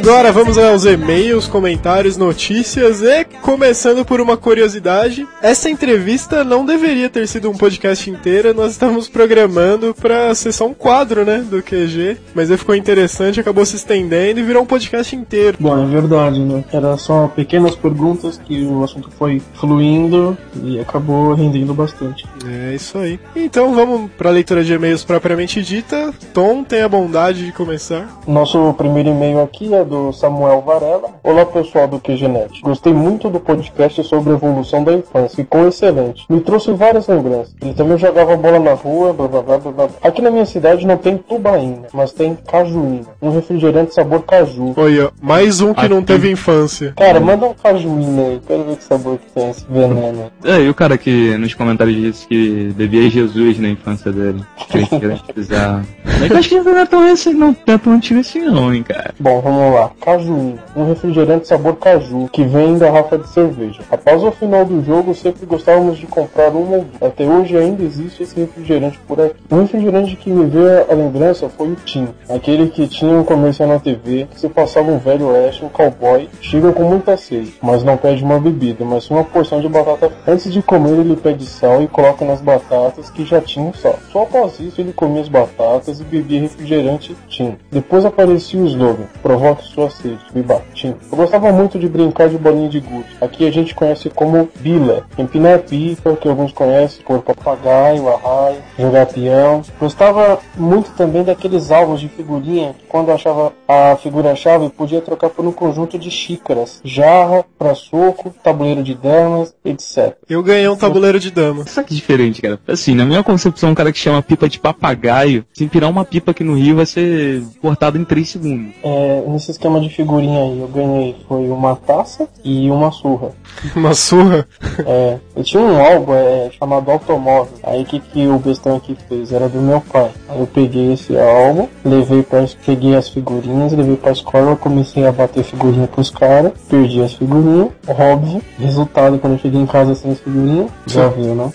agora vamos aos e-mails, comentários, notícias e começando por uma curiosidade, essa entrevista não deveria ter sido um podcast inteiro, nós estávamos programando para ser só um quadro, né, do QG, mas aí ficou interessante, acabou se estendendo e virou um podcast inteiro. Bom, é verdade, né? Era só pequenas perguntas que o assunto foi fluindo e acabou rendendo bastante. É isso aí. Então vamos para a leitura de e-mails propriamente dita. Tom, tenha a bondade de começar. Nosso primeiro e-mail aqui é do Samuel Varela. Olá pessoal do QGNet. Gostei muito do podcast sobre a evolução da infância. Ficou excelente. Me trouxe várias lembranças. Ele também jogava bola na rua, blá blá blá blá. blá. Aqui na minha cidade não tem tubaína, mas tem cajuína. Um refrigerante sabor caju. Olha, mais um que não teve infância. Cara, manda um cajuína aí. Quero ver que sabor que tem esse veneno. É, e o cara que nos comentários disse que bebia Jesus na infância dele. Que ele queria bizarro. Mas eu acho que não é tão esse, não é tão antigo assim não, hein, cara. Bom, vamos lá. Cajuína, um refrigerante sabor caju, que vem em garrafa de cerveja. Após o final do jogo, sempre gostávamos de comprar um ou. Até hoje ainda existe esse refrigerante por aqui. Um refrigerante que me veio à lembrança foi o Tim, aquele que tinha um comercial na TV, que se passava um velho oeste, um cowboy, chega com muita sede, mas não pede uma bebida, mas uma porção de batata. Antes de comer, ele pede sal e coloca nas batatas que já tinham sal. Só após isso, ele comia as batatas e bebia refrigerante Tim. Depois aparecia o slogan, provoque sua sede, beba Tim. Eu gostava muito de brincar de bolinha de gude. Aqui a gente conhece como bila, empinar pipa, que alguns conhecem por papagaio, arraio, jogar peão. Gostava muito também daqueles álbuns de figurinha, que quando achava a figura-chave, podia trocar por um conjunto de xícaras, jarra, pra soco, tabuleiro de damas, etc. Eu ganhei um tabuleiro de dama. Sabe que diferente, cara. Assim, na minha concepção, um cara que chama pipa de papagaio, se empinar uma pipa aqui no Rio, vai ser cortado em 3 segundos. É, nesse esquema de figurinha aí, eu ganhei foi uma taça e uma surra. <laughs> Uma surra. É, eu tinha um álbum é, chamado Automóvel. Aí o que, que o bestão aqui fez? Era do meu pai. Aí eu peguei esse álbum, levei pra, peguei as figurinhas, levei pra escola, comecei a bater figurinha pros caras, perdi as figurinhas, óbvio. Resultado, quando eu cheguei em casa sem as figurinhas, já <laughs> viu, né?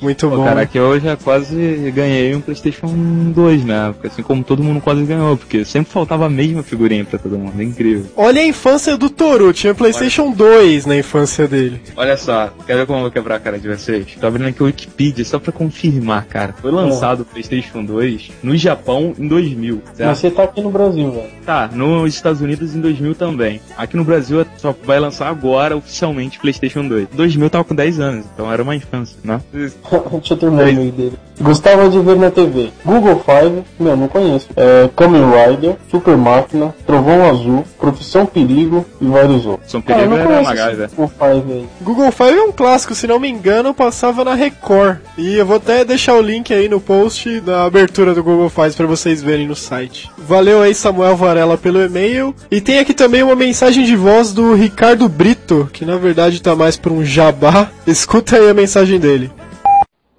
Muito Pô, bom. cara, que eu já quase ganhei um PlayStation 2 na época, assim como todo mundo quase ganhou, porque sempre faltava a mesma figurinha pra todo mundo, é incrível. Olha a infância do Toru, tinha PlayStation 2 na infância dele. Olha só, quer ver como eu vou quebrar a cara de vocês? Tô abrindo aqui o Wikipedia só pra confirmar, cara. Foi lançado o PlayStation 2 no Japão em 2000, Mas certo? você tá aqui no Brasil, velho. Tá, nos Estados Unidos em 2000 também. Aqui no Brasil só vai lançar agora oficialmente PlayStation 2. 2000 tava com 10 anos, então era uma infância, né? <laughs> Deixa eu terminar o e-mail dele. Gostava de ver na TV. Google Five, meu, não conheço. É, Kamen Rider, Super Máquina, Trovão Azul, Profissão Perigo e vários outros. São Ah, eu Perigo não era conheço MacGyver. esse Google Five aí. Google Five é um clássico, se não me engano, passava na Record. E eu vou até deixar o link aí no post da abertura do Google Five pra vocês verem no site. Valeu aí, Samuel Varela, pelo e-mail. E tem aqui também uma mensagem de voz do Ricardo Brito, que na verdade tá mais pra um jabá. Escuta aí a mensagem dele.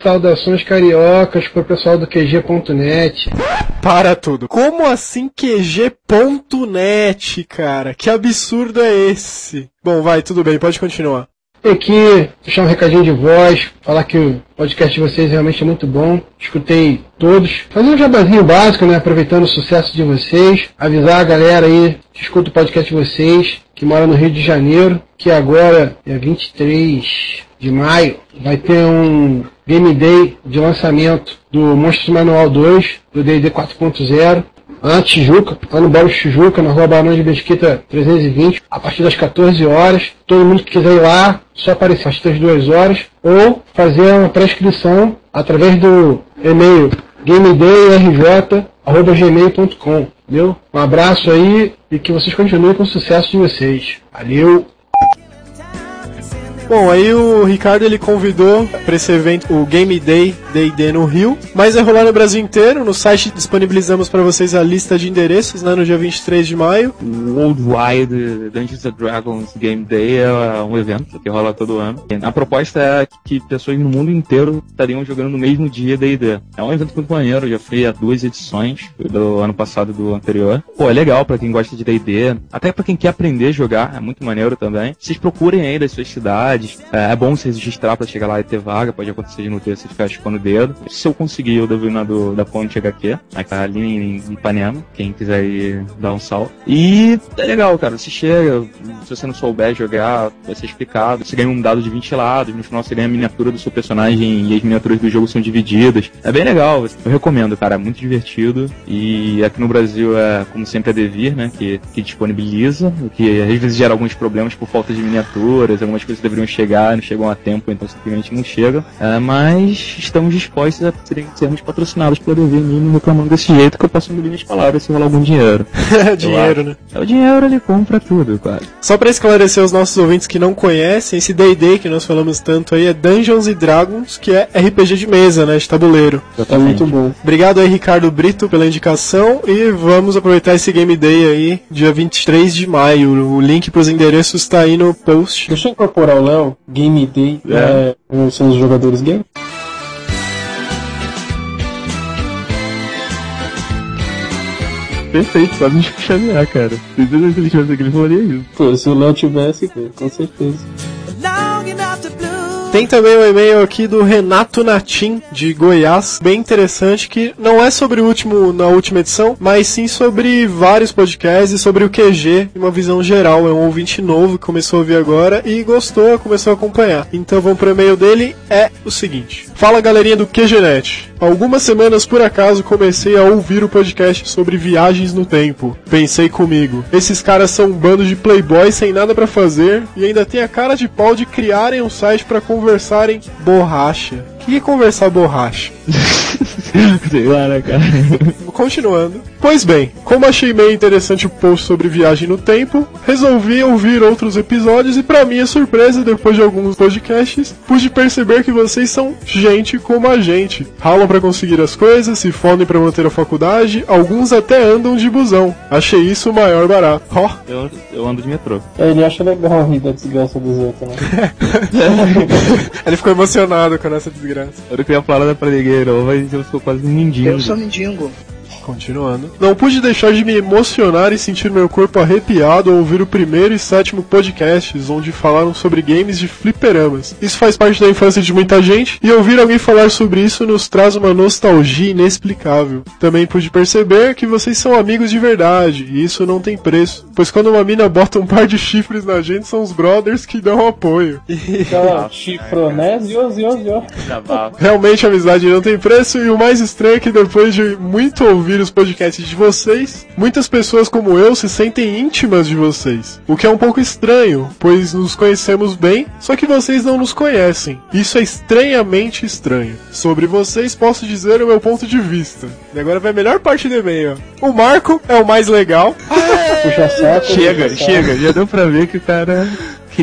Saudações cariocas pro pessoal do QG.net. Para tudo. Como assim QG.net, cara? Que absurdo é esse? Bom, vai, tudo bem, pode continuar. Aqui deixar um recadinho de voz, falar que o podcast de vocês realmente é muito bom. Escutei todos. Fazer um jabazinho básico, né? Aproveitando o sucesso de vocês. Avisar a galera aí que escuta o podcast de vocês, que mora no Rio de Janeiro, que agora, dia 23 de maio, vai ter um Game Day de lançamento do Monstros Manual 2, do D&D 4.0. Lá na Tijuca, lá no Bairro Tijuca, na rua Barão de Mesquita 320, a partir das 14 horas. Todo mundo que quiser ir lá, só aparecer às 2 horas, ou fazer uma pré-inscrição através do e-mail gamedayrj.gmail.com. Um abraço aí e que vocês continuem com o sucesso de vocês. Valeu! Bom, aí o Ricardo ele convidou para esse evento o Game Day D&D no Rio, mas vai rolar no Brasil inteiro. No site disponibilizamos para vocês a lista de endereços, né, no dia 23 de maio. O Worldwide Dungeons and Dragons Game Day é um evento que rola todo ano. A proposta é que pessoas no mundo inteiro estariam jogando no mesmo dia D&D. É um evento muito maneiro, já fui a duas edições, do ano passado e do anterior. Pô, é legal pra quem gosta de D&D, até pra quem quer aprender a jogar, é muito maneiro também. Vocês procurem aí das suas cidades, é, é bom vocês registrar pra chegar lá e ter vaga, pode acontecer de não ter, você ficar chupando o dedo. Se eu conseguir, eu devo ir na do, da Ponte HQ, ali em Ipanema, quem quiser ir dar um salto. E é legal, cara, você chega, se você não souber jogar, vai ser explicado. Você ganha um dado de 20 lados, no final você ganha a miniatura do seu personagem e as miniaturas do jogo são divididas. É bem legal, eu recomendo, cara, é muito divertido. E aqui no Brasil é, como sempre, a Devir, né, que, que disponibiliza, o que às vezes gera alguns problemas por falta de miniaturas, algumas coisas deveriam chegar, não chegam a tempo, então simplesmente não chega. É, mas estamos dispostos a sermos patrocinados pela Devir mesmo reclamando desse jeito que eu posso engolir minhas palavras se rolar algum dinheiro. <laughs> Dinheiro, né? É o dinheiro, ele compra tudo, cara. Só para esclarecer os nossos ouvintes que não conhecem, esse D&D que nós falamos tanto aí é Dungeons and Dragons, que é RPG de mesa, né, de tabuleiro. Tá muito bom. Obrigado aí, Ricardo Brito, pela indicação e vamos aproveitar esse Game Day aí, dia 23 de maio. O link pros endereços tá aí no post. Deixa eu incorporar o Léo. Game Day É. é. são os jogadores game. Perfeito, um Chico Xavier, cara. Se ele tivesse aqui, ele falaria isso. Pô, se o Léo tivesse, com certeza. Tem também um e-mail aqui do Renato Natim, de Goiás, bem interessante, que não é sobre o último, na última edição, mas sim sobre vários podcasts e sobre o QG, uma visão geral. É um ouvinte novo que começou a ouvir agora e gostou, começou a acompanhar. Então vamos pro e-mail dele, é o seguinte. Fala galerinha do QGNet. Algumas semanas por acaso comecei a ouvir o podcast sobre viagens no tempo. Pensei comigo, esses caras são um bando de playboys sem nada pra fazer e ainda tem a cara de pau de criarem um site pra conversarem borracha. Que conversar borracha? <laughs> Sei lá, né, cara? Continuando. Pois bem, como achei meio interessante o post sobre viagem no tempo, resolvi ouvir outros episódios e pra minha surpresa, depois de alguns podcasts, pude perceber que vocês são gente como a gente. Ralam pra conseguir as coisas, se fodem pra manter a faculdade, alguns até andam de busão. Achei isso o maior barato. Ó, Eu, eu ando de metrô. Ele acha legal rir da desgraça dos outros, né? <laughs> ele ficou emocionado com a nossa desgraça. Eu queria falar da pra ninguém, não, mas eu sou quase um mendigo. Eu sou mendigo. Continuando. Não pude deixar de me emocionar e sentir meu corpo arrepiado ao ouvir o primeiro e sétimo podcasts onde falaram sobre games de fliperamas. Isso faz parte da infância de muita gente e ouvir alguém falar sobre isso nos traz uma nostalgia inexplicável. Também pude perceber que vocês são amigos de verdade e isso não tem preço, pois quando uma mina bota um par de chifres na gente são os brothers que dão apoio. <laughs> Então, chifronésio. Realmente a amizade não tem preço e o mais estranho é que depois de muito ouvir os podcasts de vocês, muitas pessoas como eu se sentem íntimas de vocês. O que é um pouco estranho, pois nos conhecemos bem, só que vocês não nos conhecem. Isso é estranhamente estranho. Sobre vocês posso dizer o meu ponto de vista. E agora vai a melhor parte do e-mail. ó. O Marco é o mais legal. Puxa saco. Chega, puxa saco. chega, já deu pra ver que o cara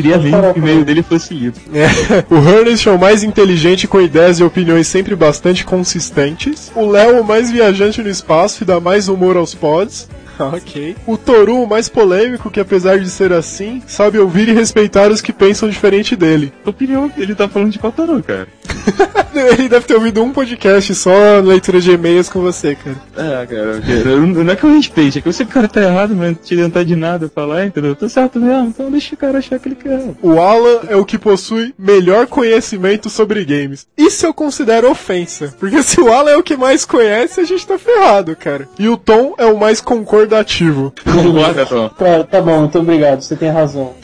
queria ver que o e-mail dele fosse lido. É. O Ernest é o mais inteligente com ideias e opiniões sempre bastante consistentes. O Léo, o mais viajante no espaço e dá mais humor aos pods. <laughs> Ok. O Toru, o mais polêmico, que apesar de ser assim, sabe ouvir e respeitar os que pensam diferente dele. Opinião, ele tá falando de qual tarô, cara? <laughs> Ele deve ter ouvido um podcast só leitura de e-mails com você, cara. É, cara, eu- não é que eu respeite, é que eu sei que o cara tá errado, mas não te adiantar de nada falar, entendeu? Tô certo mesmo, então deixa o cara achar que ele quer. O Alan é o que possui melhor conhecimento sobre games. Isso eu considero ofensa. Porque se o Alan é o que mais conhece, a gente tá ferrado, cara. E o Tom é o mais concordativo. Concorda, Tom? Tá, tá bom, muito obrigado, você tem razão. <laughs>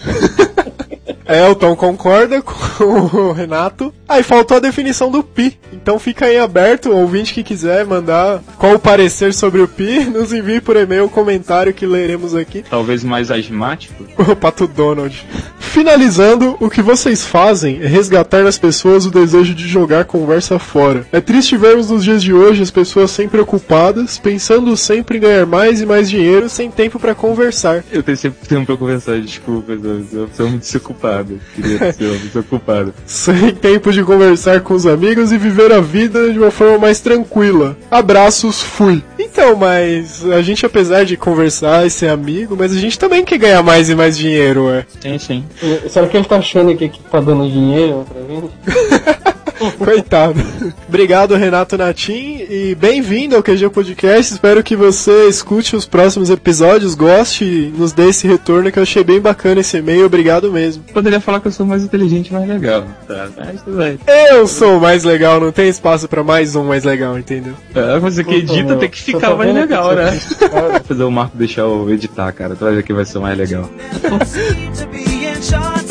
Tom concorda com o Renato. Aí faltou a definição do pi. Então fica aí aberto, ouvinte que quiser mandar qual o parecer sobre o pi, <laughs> nos envie por e-mail o comentário que leremos aqui. Talvez mais asmático? O Pato Donald. Finalizando, o que vocês fazem é resgatar nas pessoas o desejo de jogar conversa fora. É triste vermos nos dias de hoje as pessoas sempre ocupadas, pensando sempre em ganhar mais e mais dinheiro, sem tempo pra conversar. Eu tenho sempre tempo pra conversar, desculpa, eu sou muito desocupado. Queria ser um desocupado. <laughs> Sem tempo de conversar com os amigos e viver a vida de uma forma mais tranquila. Abraços, fui. Então, mas a gente, apesar de conversar e ser amigo, mas a gente também quer ganhar mais e mais dinheiro, ué. Sim, sim. Será que ele tá achando que aqui tá dando dinheiro pra gente? <laughs> Coitado. Obrigado, Renato Natim, e bem-vindo ao QG Podcast. Espero que você escute os próximos episódios, goste e nos dê esse retorno que eu achei bem bacana esse e-mail. Obrigado mesmo. Poderia falar que eu sou mais inteligente e mais legal. Tá, mas tudo bem. Eu sou o mais legal, não tem espaço pra mais um mais legal, entendeu? É, você que edita tem que ficar tá mais legal, né? <laughs> Vou fazer o Marco deixar eu editar, cara. Tu vai ver que vai ser mais legal. <laughs>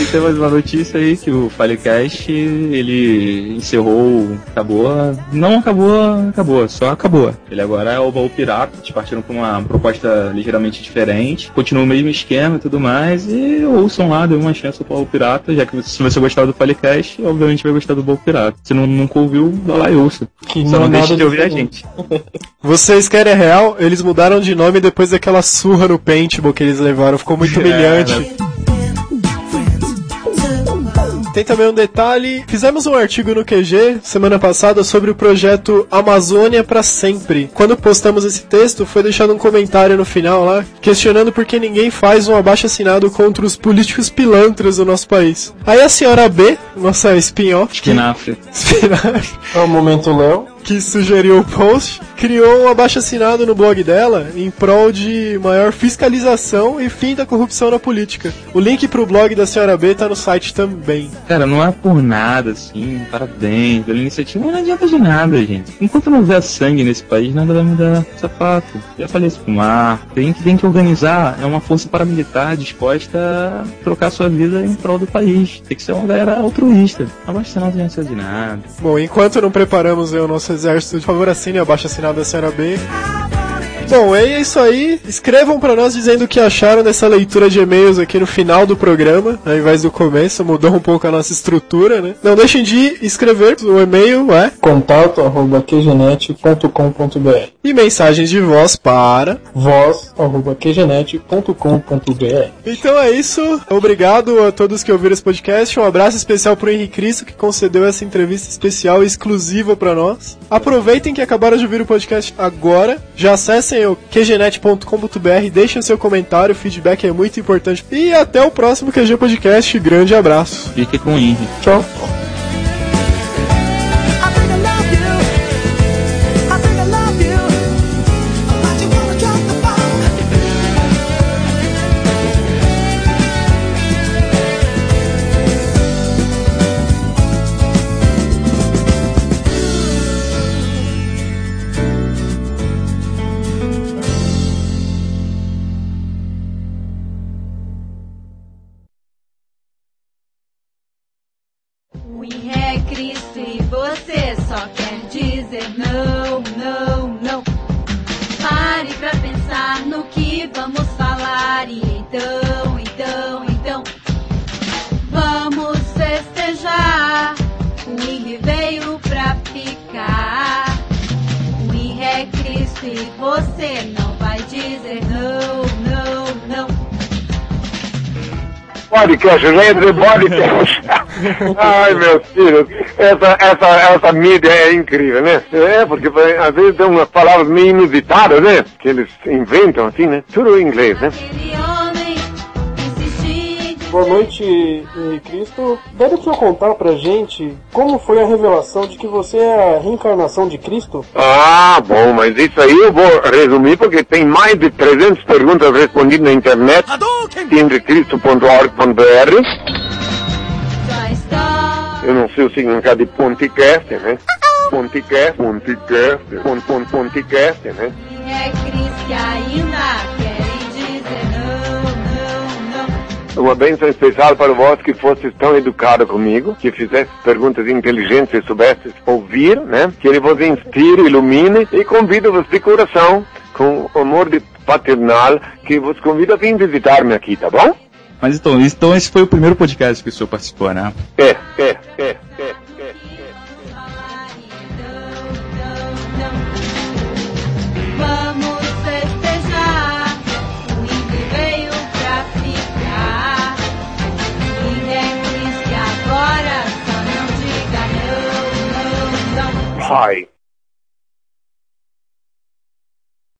E tem mais uma notícia aí que o Filecast ele encerrou, acabou, não acabou, acabou, só acabou. Ele agora é o baú pirata, eles partiram com uma proposta ligeiramente diferente, continua o mesmo esquema e tudo mais, e ouçam lá, dê uma chance ao baú pirata, já que se você gostar do Filecast, obviamente vai gostar do baú pirata. Se não, nunca ouviu, vai lá e ouça. Que Só não é deixe de ouvir a gente. <laughs> Vocês querem real? Eles mudaram de nome depois daquela surra no paintball que eles levaram. Ficou muito <laughs> humilhante. Tem também um detalhe, fizemos um artigo no QG semana passada sobre o projeto Amazônia para Sempre. Quando postamos esse texto, foi deixado um comentário no final lá, questionando por que ninguém faz um abaixo assinado contra os políticos pilantras do nosso país. Aí a senhora B, nossa spin-off, Espinafre. spin-off, É o momento Léo. Que sugeriu o post, criou um abaixo assinado no blog dela em prol de maior fiscalização e fim da corrupção na política. O link pro blog da senhora B tá no site também. Cara, não é por nada, assim, parabéns pela iniciativa, não adianta de nada, gente. Enquanto não houver sangue nesse país, nada vai mudar. Fato. Já falei isso pro mar. Tem que, tem que organizar. É uma força paramilitar disposta a trocar sua vida em prol do país. Tem que ser uma galera altruísta. Abaixo não adianta de nada. Bom, enquanto não preparamos o nosso exército, por favor assine abaixo assinado da senhora B. Bom, é isso aí. Escrevam pra nós dizendo o que acharam dessa leitura de e-mails aqui no final do programa, ao invés do começo, mudou um pouco a nossa estrutura, né? Não deixem de escrever, o e-mail é Contato arroba qgenet.com.br e mensagens de voz para. voz arroba qgenet.com.br Então é isso. Obrigado a todos que ouviram esse podcast. Um abraço especial pro Henrique Cristo que concedeu essa entrevista especial e exclusiva pra nós. Aproveitem que acabaram de ouvir o podcast agora. Já acessem o qgenet.com.br, deixem o seu comentário, o feedback é muito importante. E até o próximo QG Podcast. Grande abraço. Fique com o Henry. Tchau. Você não vai dizer não, não, não. Podcast, gente, podcast. Ai, meus filhos, essa, essa, essa mídia é incrível, né? É, porque às vezes tem umas palavras meio inusitadas, né? Que eles inventam assim, né? Tudo em inglês, né? Boa noite, Henrique Cristo. Deve o senhor contar pra gente como foi a revelação de que você é a reencarnação de Cristo? Ah, bom, mas isso aí eu vou resumir porque tem mais de 300 perguntas respondidas na internet. história. Eu não sei o significado de podcast, né? Podcast, podcast, pon, pon, podcast, né? É Cristo ainda Uma bênção especial para vós que fostes tão educados comigo, que fizestes perguntas inteligentes e soubestes ouvir, né? Que ele vos inspire, ilumine e convido-vos de coração, com amor de paternal, que vos convido a vir visitar-me aqui, tá bom? Mas então, então esse foi o primeiro podcast que o senhor participou, né? É, é, é, é, Cristo